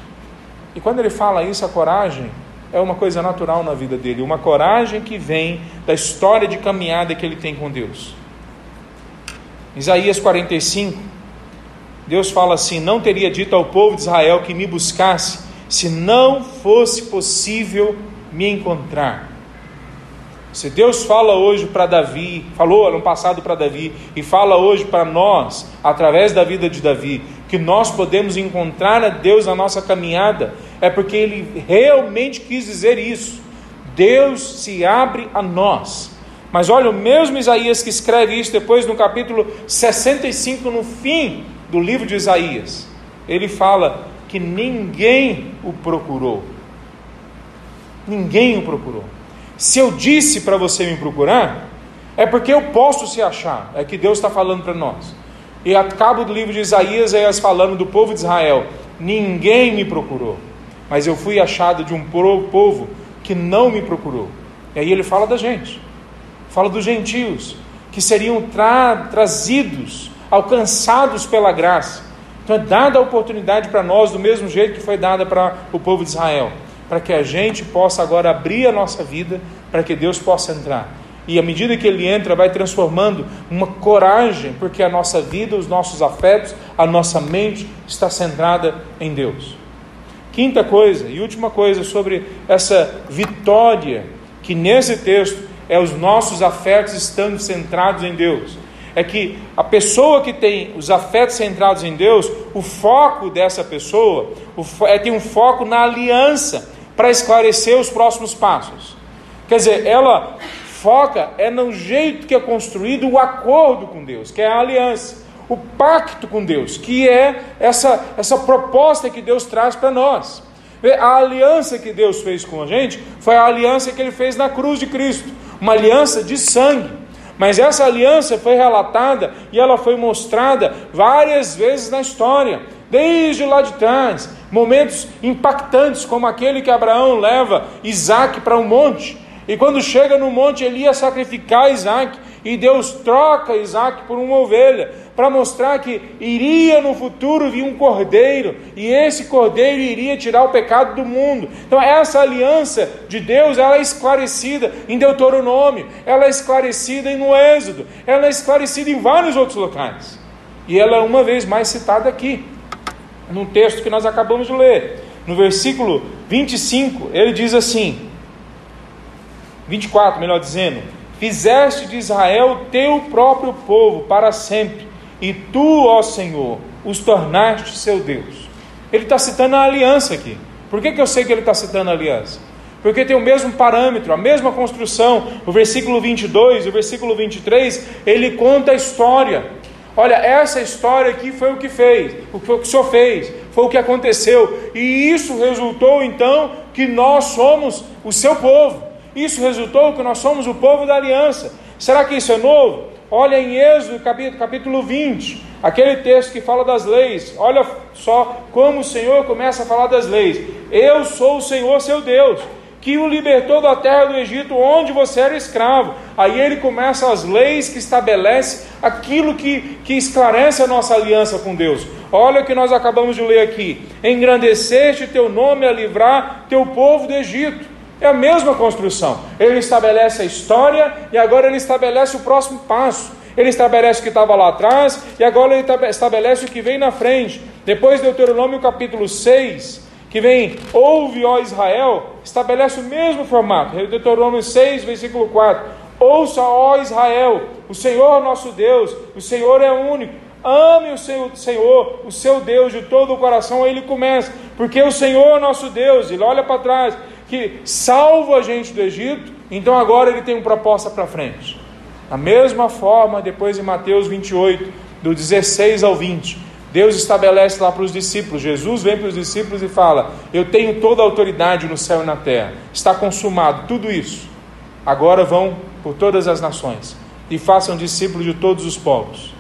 E quando ele fala isso, a coragem é uma coisa natural na vida dele, uma coragem que vem da história de caminhada que ele tem com Deus. Isaías 45, Deus fala assim: Não teria dito ao povo de Israel que me buscasse, se não fosse possível me encontrar. Se Deus fala hoje para Davi, falou ano passado para Davi, e fala hoje para nós, através da vida de Davi, que nós podemos encontrar a Deus na nossa caminhada, é porque ele realmente quis dizer isso. Deus se abre a nós. Mas olha, o mesmo Isaías que escreve isso depois no capítulo 65, no fim do livro de Isaías, ele fala que ninguém o procurou. Ninguém o procurou. Se eu disse para você me procurar, é porque eu posso se achar, é que Deus está falando para nós. E a cabo do livro de Isaías, Isaías falando do povo de Israel: ninguém me procurou, mas eu fui achado de um povo que não me procurou. E aí ele fala da gente fala dos gentios, que seriam tra trazidos, alcançados pela graça. Então é dada a oportunidade para nós, do mesmo jeito que foi dada para o povo de Israel, para que a gente possa agora abrir a nossa vida, para que Deus possa entrar. E à medida que ele entra, vai transformando uma coragem, porque a nossa vida, os nossos afetos, a nossa mente está centrada em Deus. Quinta coisa e última coisa sobre essa vitória que nesse texto é os nossos afetos estando centrados em Deus. É que a pessoa que tem os afetos centrados em Deus, o foco dessa pessoa é ter um foco na aliança, para esclarecer os próximos passos. Quer dizer, ela foca é no jeito que é construído o acordo com Deus, que é a aliança, o pacto com Deus, que é essa, essa proposta que Deus traz para nós. A aliança que Deus fez com a gente foi a aliança que ele fez na cruz de Cristo, uma aliança de sangue. Mas essa aliança foi relatada e ela foi mostrada várias vezes na história, desde lá de trás. Momentos impactantes, como aquele que Abraão leva Isaac para um monte. E quando chega no monte, ele ia sacrificar Isaac. E Deus troca Isaac por uma ovelha, para mostrar que iria no futuro vir um cordeiro, e esse cordeiro iria tirar o pecado do mundo. Então, essa aliança de Deus ela é esclarecida em Deuteronômio, ela é esclarecida no Êxodo, ela é esclarecida em vários outros locais. E ela é uma vez mais citada aqui, no texto que nós acabamos de ler. No versículo 25, ele diz assim: 24, melhor dizendo: Fizeste de Israel teu próprio povo para sempre, e tu, ó Senhor, os tornaste seu Deus. Ele está citando a aliança aqui. Por que, que eu sei que ele está citando a aliança? Porque tem o mesmo parâmetro, a mesma construção. O versículo 22 e o versículo 23, ele conta a história. Olha, essa história aqui foi o que fez, o que o Senhor fez, foi o que aconteceu, e isso resultou então que nós somos o seu povo. Isso resultou que nós somos o povo da aliança. Será que isso é novo? Olha em Êxodo capítulo 20, aquele texto que fala das leis. Olha só como o Senhor começa a falar das leis. Eu sou o Senhor seu Deus, que o libertou da terra do Egito, onde você era escravo. Aí ele começa as leis que estabelece aquilo que, que esclarece a nossa aliança com Deus. Olha o que nós acabamos de ler aqui: engrandeceste teu nome a livrar teu povo do Egito. É a mesma construção. Ele estabelece a história e agora ele estabelece o próximo passo. Ele estabelece o que estava lá atrás e agora ele estabelece o que vem na frente. Depois, Deuteronômio capítulo 6, que vem, ouve, ó Israel, estabelece o mesmo formato. Deuteronômio 6, versículo 4. Ouça, ó Israel, o Senhor nosso Deus, o Senhor é único. Ame o seu Senhor, o seu Deus, de todo o coração. Aí ele começa, porque o Senhor nosso Deus, ele olha para trás, que salva a gente do Egito, então agora ele tem uma proposta para frente. Da mesma forma, depois em Mateus 28, do 16 ao 20, Deus estabelece lá para os discípulos, Jesus vem para os discípulos e fala: Eu tenho toda a autoridade no céu e na terra, está consumado tudo isso. Agora vão por todas as nações e façam discípulos de todos os povos.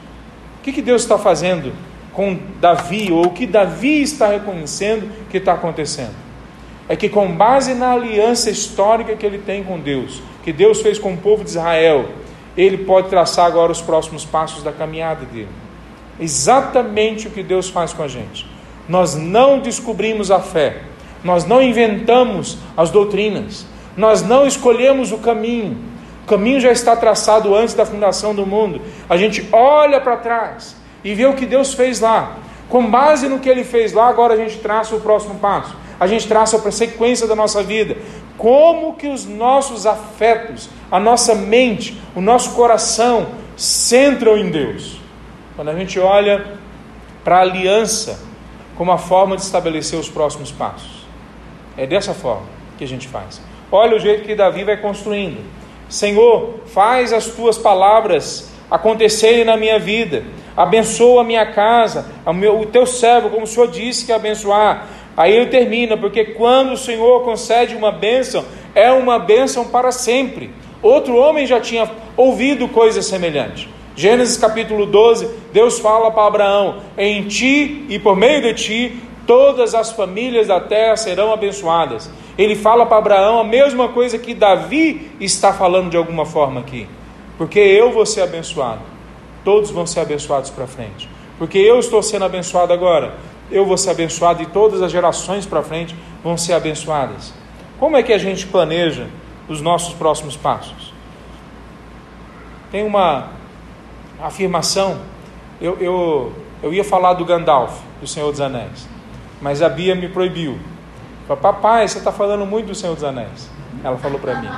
O que, que Deus está fazendo com Davi, ou o que Davi está reconhecendo que está acontecendo? É que, com base na aliança histórica que ele tem com Deus, que Deus fez com o povo de Israel, ele pode traçar agora os próximos passos da caminhada dele. Exatamente o que Deus faz com a gente. Nós não descobrimos a fé, nós não inventamos as doutrinas, nós não escolhemos o caminho. O caminho já está traçado antes da fundação do mundo. A gente olha para trás e vê o que Deus fez lá. Com base no que ele fez lá, agora a gente traça o próximo passo a gente traça para a sequência da nossa vida. Como que os nossos afetos, a nossa mente, o nosso coração centram em Deus? Quando a gente olha para a aliança como a forma de estabelecer os próximos passos. É dessa forma que a gente faz. Olha o jeito que Davi vai construindo. Senhor, faz as tuas palavras acontecerem na minha vida. Abençoa a minha casa, o teu servo, como o Senhor disse que abençoar. Aí ele termina, porque quando o Senhor concede uma bênção, é uma bênção para sempre. Outro homem já tinha ouvido coisa semelhante. Gênesis capítulo 12, Deus fala para Abraão: Em ti e por meio de ti, todas as famílias da terra serão abençoadas. Ele fala para Abraão a mesma coisa que Davi está falando de alguma forma aqui. Porque eu vou ser abençoado, todos vão ser abençoados para frente. Porque eu estou sendo abençoado agora, eu vou ser abençoado e todas as gerações para frente vão ser abençoadas. Como é que a gente planeja os nossos próximos passos? Tem uma afirmação, eu, eu, eu ia falar do Gandalf, do Senhor dos Anéis, mas a Bia me proibiu. Falei, papai, você está falando muito do Senhor dos Anéis. Ela falou para mim.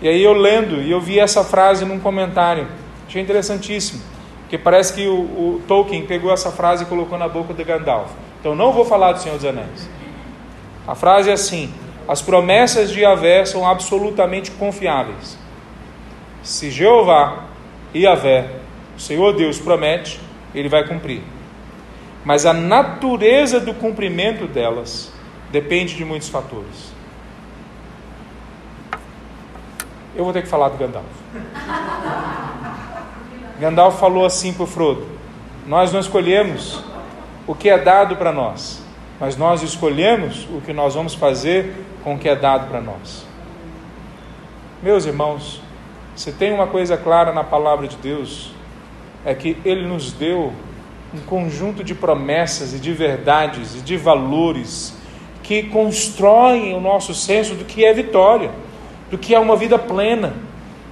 E aí eu lendo, e eu vi essa frase num comentário, achei interessantíssimo. Porque parece que o, o, Tolkien pegou essa frase e colocou na boca de Gandalf. Então não vou falar do Senhor dos Anéis. A frase é assim: as promessas de Yahvé são absolutamente confiáveis. Se Jeová Yahvé, o Senhor Deus, promete, ele vai cumprir. Mas a natureza do cumprimento delas depende de muitos fatores. Eu vou ter que falar do Gandalf. Gandalf falou assim para Frodo: Nós não escolhemos o que é dado para nós, mas nós escolhemos o que nós vamos fazer com o que é dado para nós. Meus irmãos, se tem uma coisa clara na palavra de Deus, é que Ele nos deu um conjunto de promessas e de verdades e de valores que constroem o nosso senso do que é vitória do que é uma vida plena,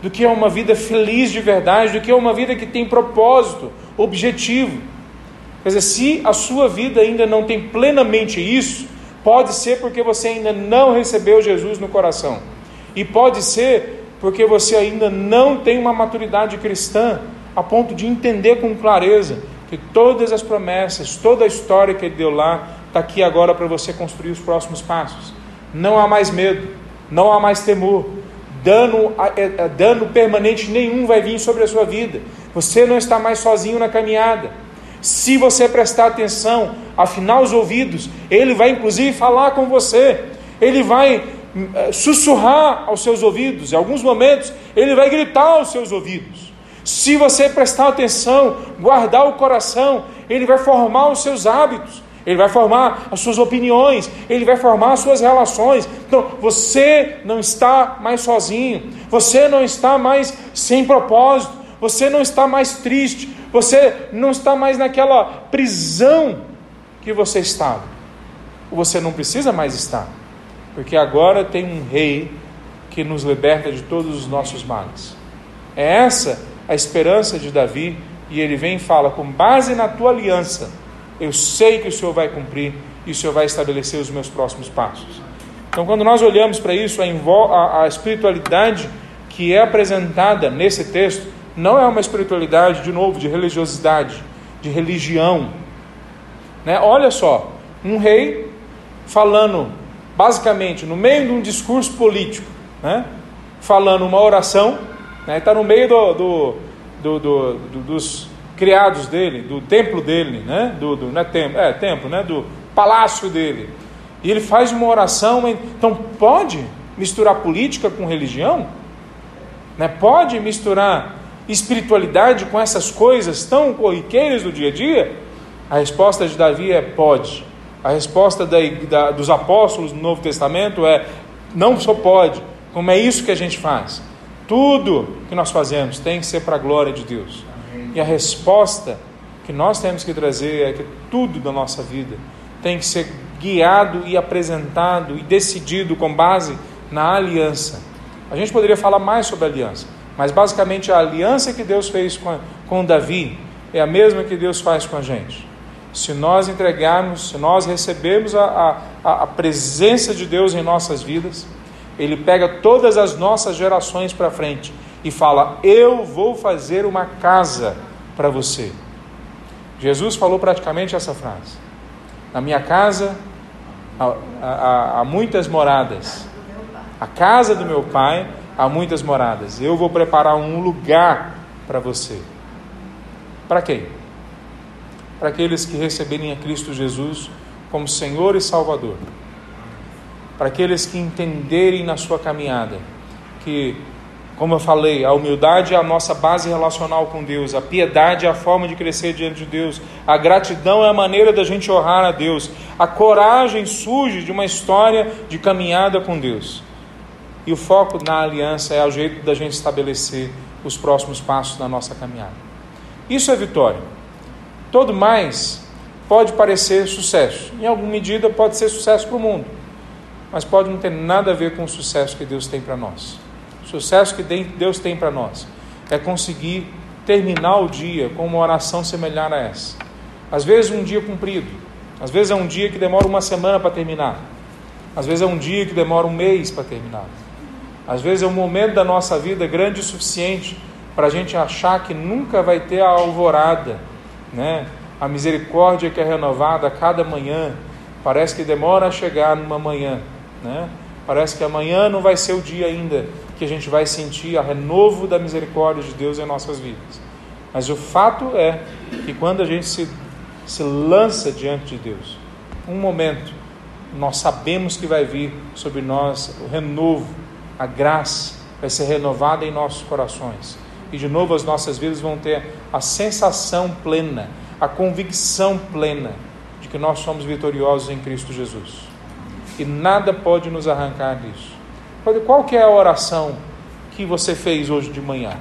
do que é uma vida feliz de verdade, do que é uma vida que tem propósito, objetivo. Quer dizer, se a sua vida ainda não tem plenamente isso, pode ser porque você ainda não recebeu Jesus no coração, e pode ser porque você ainda não tem uma maturidade cristã a ponto de entender com clareza que todas as promessas, toda a história que ele deu lá, está aqui agora para você construir os próximos passos. Não há mais medo, não há mais temor, dano, é, é, dano permanente nenhum vai vir sobre a sua vida. Você não está mais sozinho na caminhada. Se você prestar atenção, afinar os ouvidos, ele vai inclusive falar com você, ele vai hum, é, sussurrar aos seus ouvidos, em alguns momentos, ele vai gritar aos seus ouvidos. Se você prestar atenção, guardar o coração, ele vai formar os seus hábitos ele vai formar as suas opiniões, ele vai formar as suas relações. Então, você não está mais sozinho, você não está mais sem propósito, você não está mais triste, você não está mais naquela prisão que você estava. Você não precisa mais estar, porque agora tem um rei que nos liberta de todos os nossos males. É essa a esperança de Davi, e ele vem e fala: com base na tua aliança eu sei que o Senhor vai cumprir e o Senhor vai estabelecer os meus próximos passos. Então, quando nós olhamos para isso, a, a espiritualidade que é apresentada nesse texto não é uma espiritualidade, de novo, de religiosidade, de religião. Né? Olha só, um rei falando, basicamente, no meio de um discurso político, né? falando uma oração, está né? Tá no meio do, do, do, do dos criados dele, do templo dele, né? Do, do, não é templo, é templo, né? Do palácio dele. E ele faz uma oração. Então pode misturar política com religião? Né? Pode misturar espiritualidade com essas coisas tão corriqueiras do dia a dia? A resposta de Davi é pode. A resposta da, da, dos apóstolos no Novo Testamento é não só pode, como é isso que a gente faz. Tudo que nós fazemos tem que ser para a glória de Deus. E a resposta que nós temos que trazer é que tudo da nossa vida tem que ser guiado e apresentado e decidido com base na aliança. A gente poderia falar mais sobre aliança, mas basicamente a aliança que Deus fez com, com Davi é a mesma que Deus faz com a gente. Se nós entregarmos, se nós recebermos a, a, a presença de Deus em nossas vidas, Ele pega todas as nossas gerações para frente e fala: Eu vou fazer uma casa para você. Jesus falou praticamente essa frase: Na minha casa há, há, há muitas moradas. A casa do meu pai há muitas moradas. Eu vou preparar um lugar para você. Para quem? Para aqueles que receberem a Cristo Jesus como Senhor e Salvador. Para aqueles que entenderem na sua caminhada que como eu falei, a humildade é a nossa base relacional com Deus, a piedade é a forma de crescer diante de Deus, a gratidão é a maneira da gente honrar a Deus, a coragem surge de uma história de caminhada com Deus. E o foco na aliança é o jeito da gente estabelecer os próximos passos da nossa caminhada. Isso é vitória. Todo mais pode parecer sucesso. Em alguma medida pode ser sucesso para o mundo, mas pode não ter nada a ver com o sucesso que Deus tem para nós sucesso que Deus tem para nós é conseguir terminar o dia com uma oração semelhante a essa. Às vezes um dia cumprido, às vezes é um dia que demora uma semana para terminar, às vezes é um dia que demora um mês para terminar, às vezes é um momento da nossa vida grande o suficiente para a gente achar que nunca vai ter a alvorada, né? A misericórdia que é renovada a cada manhã, parece que demora a chegar numa manhã, né? Parece que amanhã não vai ser o dia ainda que a gente vai sentir a renovo da misericórdia de Deus em nossas vidas. Mas o fato é que quando a gente se, se lança diante de Deus, um momento, nós sabemos que vai vir sobre nós o renovo, a graça vai ser renovada em nossos corações. E de novo as nossas vidas vão ter a sensação plena, a convicção plena de que nós somos vitoriosos em Cristo Jesus. E nada pode nos arrancar disso. Qual que é a oração que você fez hoje de manhã?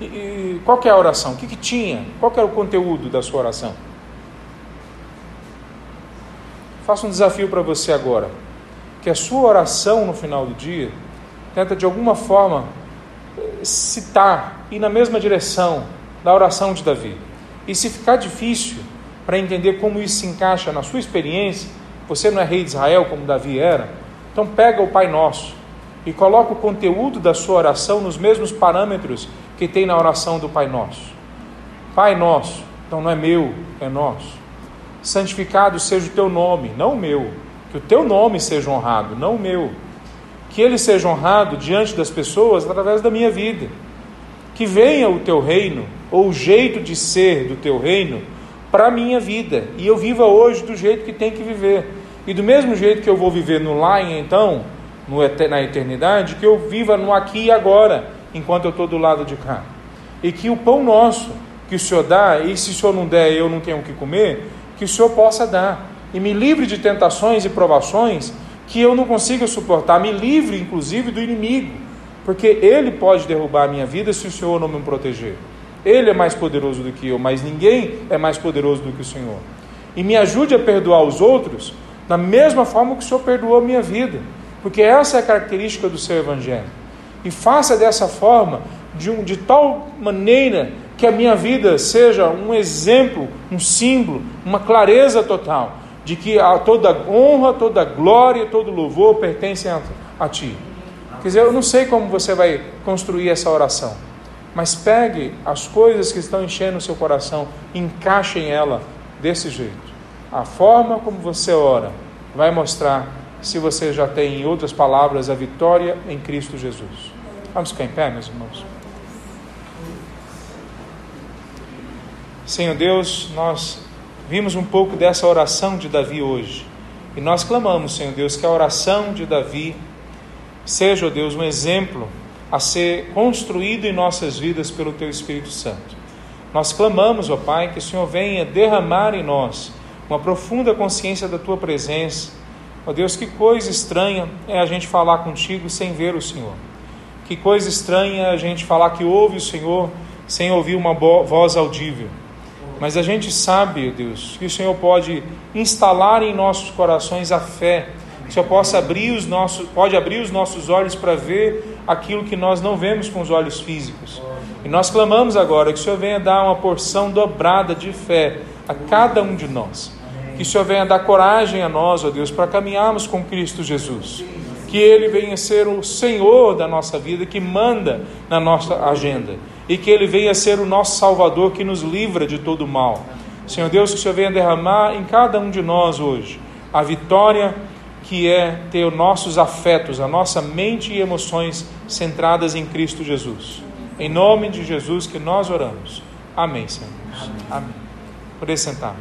E, qual que é a oração? O que, que tinha? Qual que era o conteúdo da sua oração? Faço um desafio para você agora. Que a sua oração no final do dia tenta de alguma forma citar, ir na mesma direção da oração de Davi. E se ficar difícil para entender como isso se encaixa na sua experiência, você não é rei de Israel como Davi era, então pega o Pai Nosso e coloca o conteúdo da sua oração nos mesmos parâmetros que tem na oração do Pai Nosso. Pai Nosso, então não é meu, é nosso. Santificado seja o teu nome, não o meu. Que o teu nome seja honrado, não o meu. Que ele seja honrado diante das pessoas através da minha vida. Que venha o teu reino, ou o jeito de ser do teu reino, para a minha vida. E eu viva hoje do jeito que tem que viver. E do mesmo jeito que eu vou viver no lá e então, no, na eternidade, que eu viva no aqui e agora, enquanto eu estou do lado de cá. E que o pão nosso que o Senhor dá, e se o Senhor não der eu não tenho o que comer, que o Senhor possa dar. E me livre de tentações e provações que eu não consiga suportar. Me livre, inclusive, do inimigo. Porque ele pode derrubar a minha vida se o Senhor não me proteger. Ele é mais poderoso do que eu, mas ninguém é mais poderoso do que o Senhor. E me ajude a perdoar os outros da mesma forma que o Senhor perdoou a minha vida. Porque essa é a característica do seu Evangelho. E faça dessa forma, de, um, de tal maneira que a minha vida seja um exemplo, um símbolo, uma clareza total de que a, toda honra, toda glória, todo louvor pertencem a, a Ti. Quer dizer, eu não sei como você vai construir essa oração, mas pegue as coisas que estão enchendo o seu coração, encaixe em ela desse jeito. A forma como você ora vai mostrar se você já tem, em outras palavras, a vitória em Cristo Jesus. Vamos ficar em pé, meus irmãos. Senhor Deus, nós vimos um pouco dessa oração de Davi hoje. E nós clamamos, Senhor Deus, que a oração de Davi seja, ó Deus, um exemplo a ser construído em nossas vidas pelo Teu Espírito Santo. Nós clamamos, ó Pai, que o Senhor venha derramar em nós uma profunda consciência da Tua presença. Ó Deus, que coisa estranha é a gente falar contigo sem ver o Senhor. Que coisa estranha é a gente falar que ouve o Senhor sem ouvir uma voz audível. Mas a gente sabe, Deus, que o Senhor pode instalar em nossos corações a fé. O Senhor possa abrir os nossos, pode abrir os nossos olhos para ver aquilo que nós não vemos com os olhos físicos. E nós clamamos agora que o Senhor venha dar uma porção dobrada de fé a cada um de nós. Que o Senhor venha dar coragem a nós, ó Deus, para caminharmos com Cristo Jesus. Que Ele venha ser o Senhor da nossa vida, que manda na nossa agenda e que Ele venha ser o nosso Salvador que nos livra de todo mal. Senhor Deus, que o Senhor venha derramar em cada um de nós hoje a vitória que é ter os nossos afetos, a nossa mente e emoções centradas em Cristo Jesus. Em nome de Jesus que nós oramos. Amém, Senhor. Amém. Amém. Poder sentar.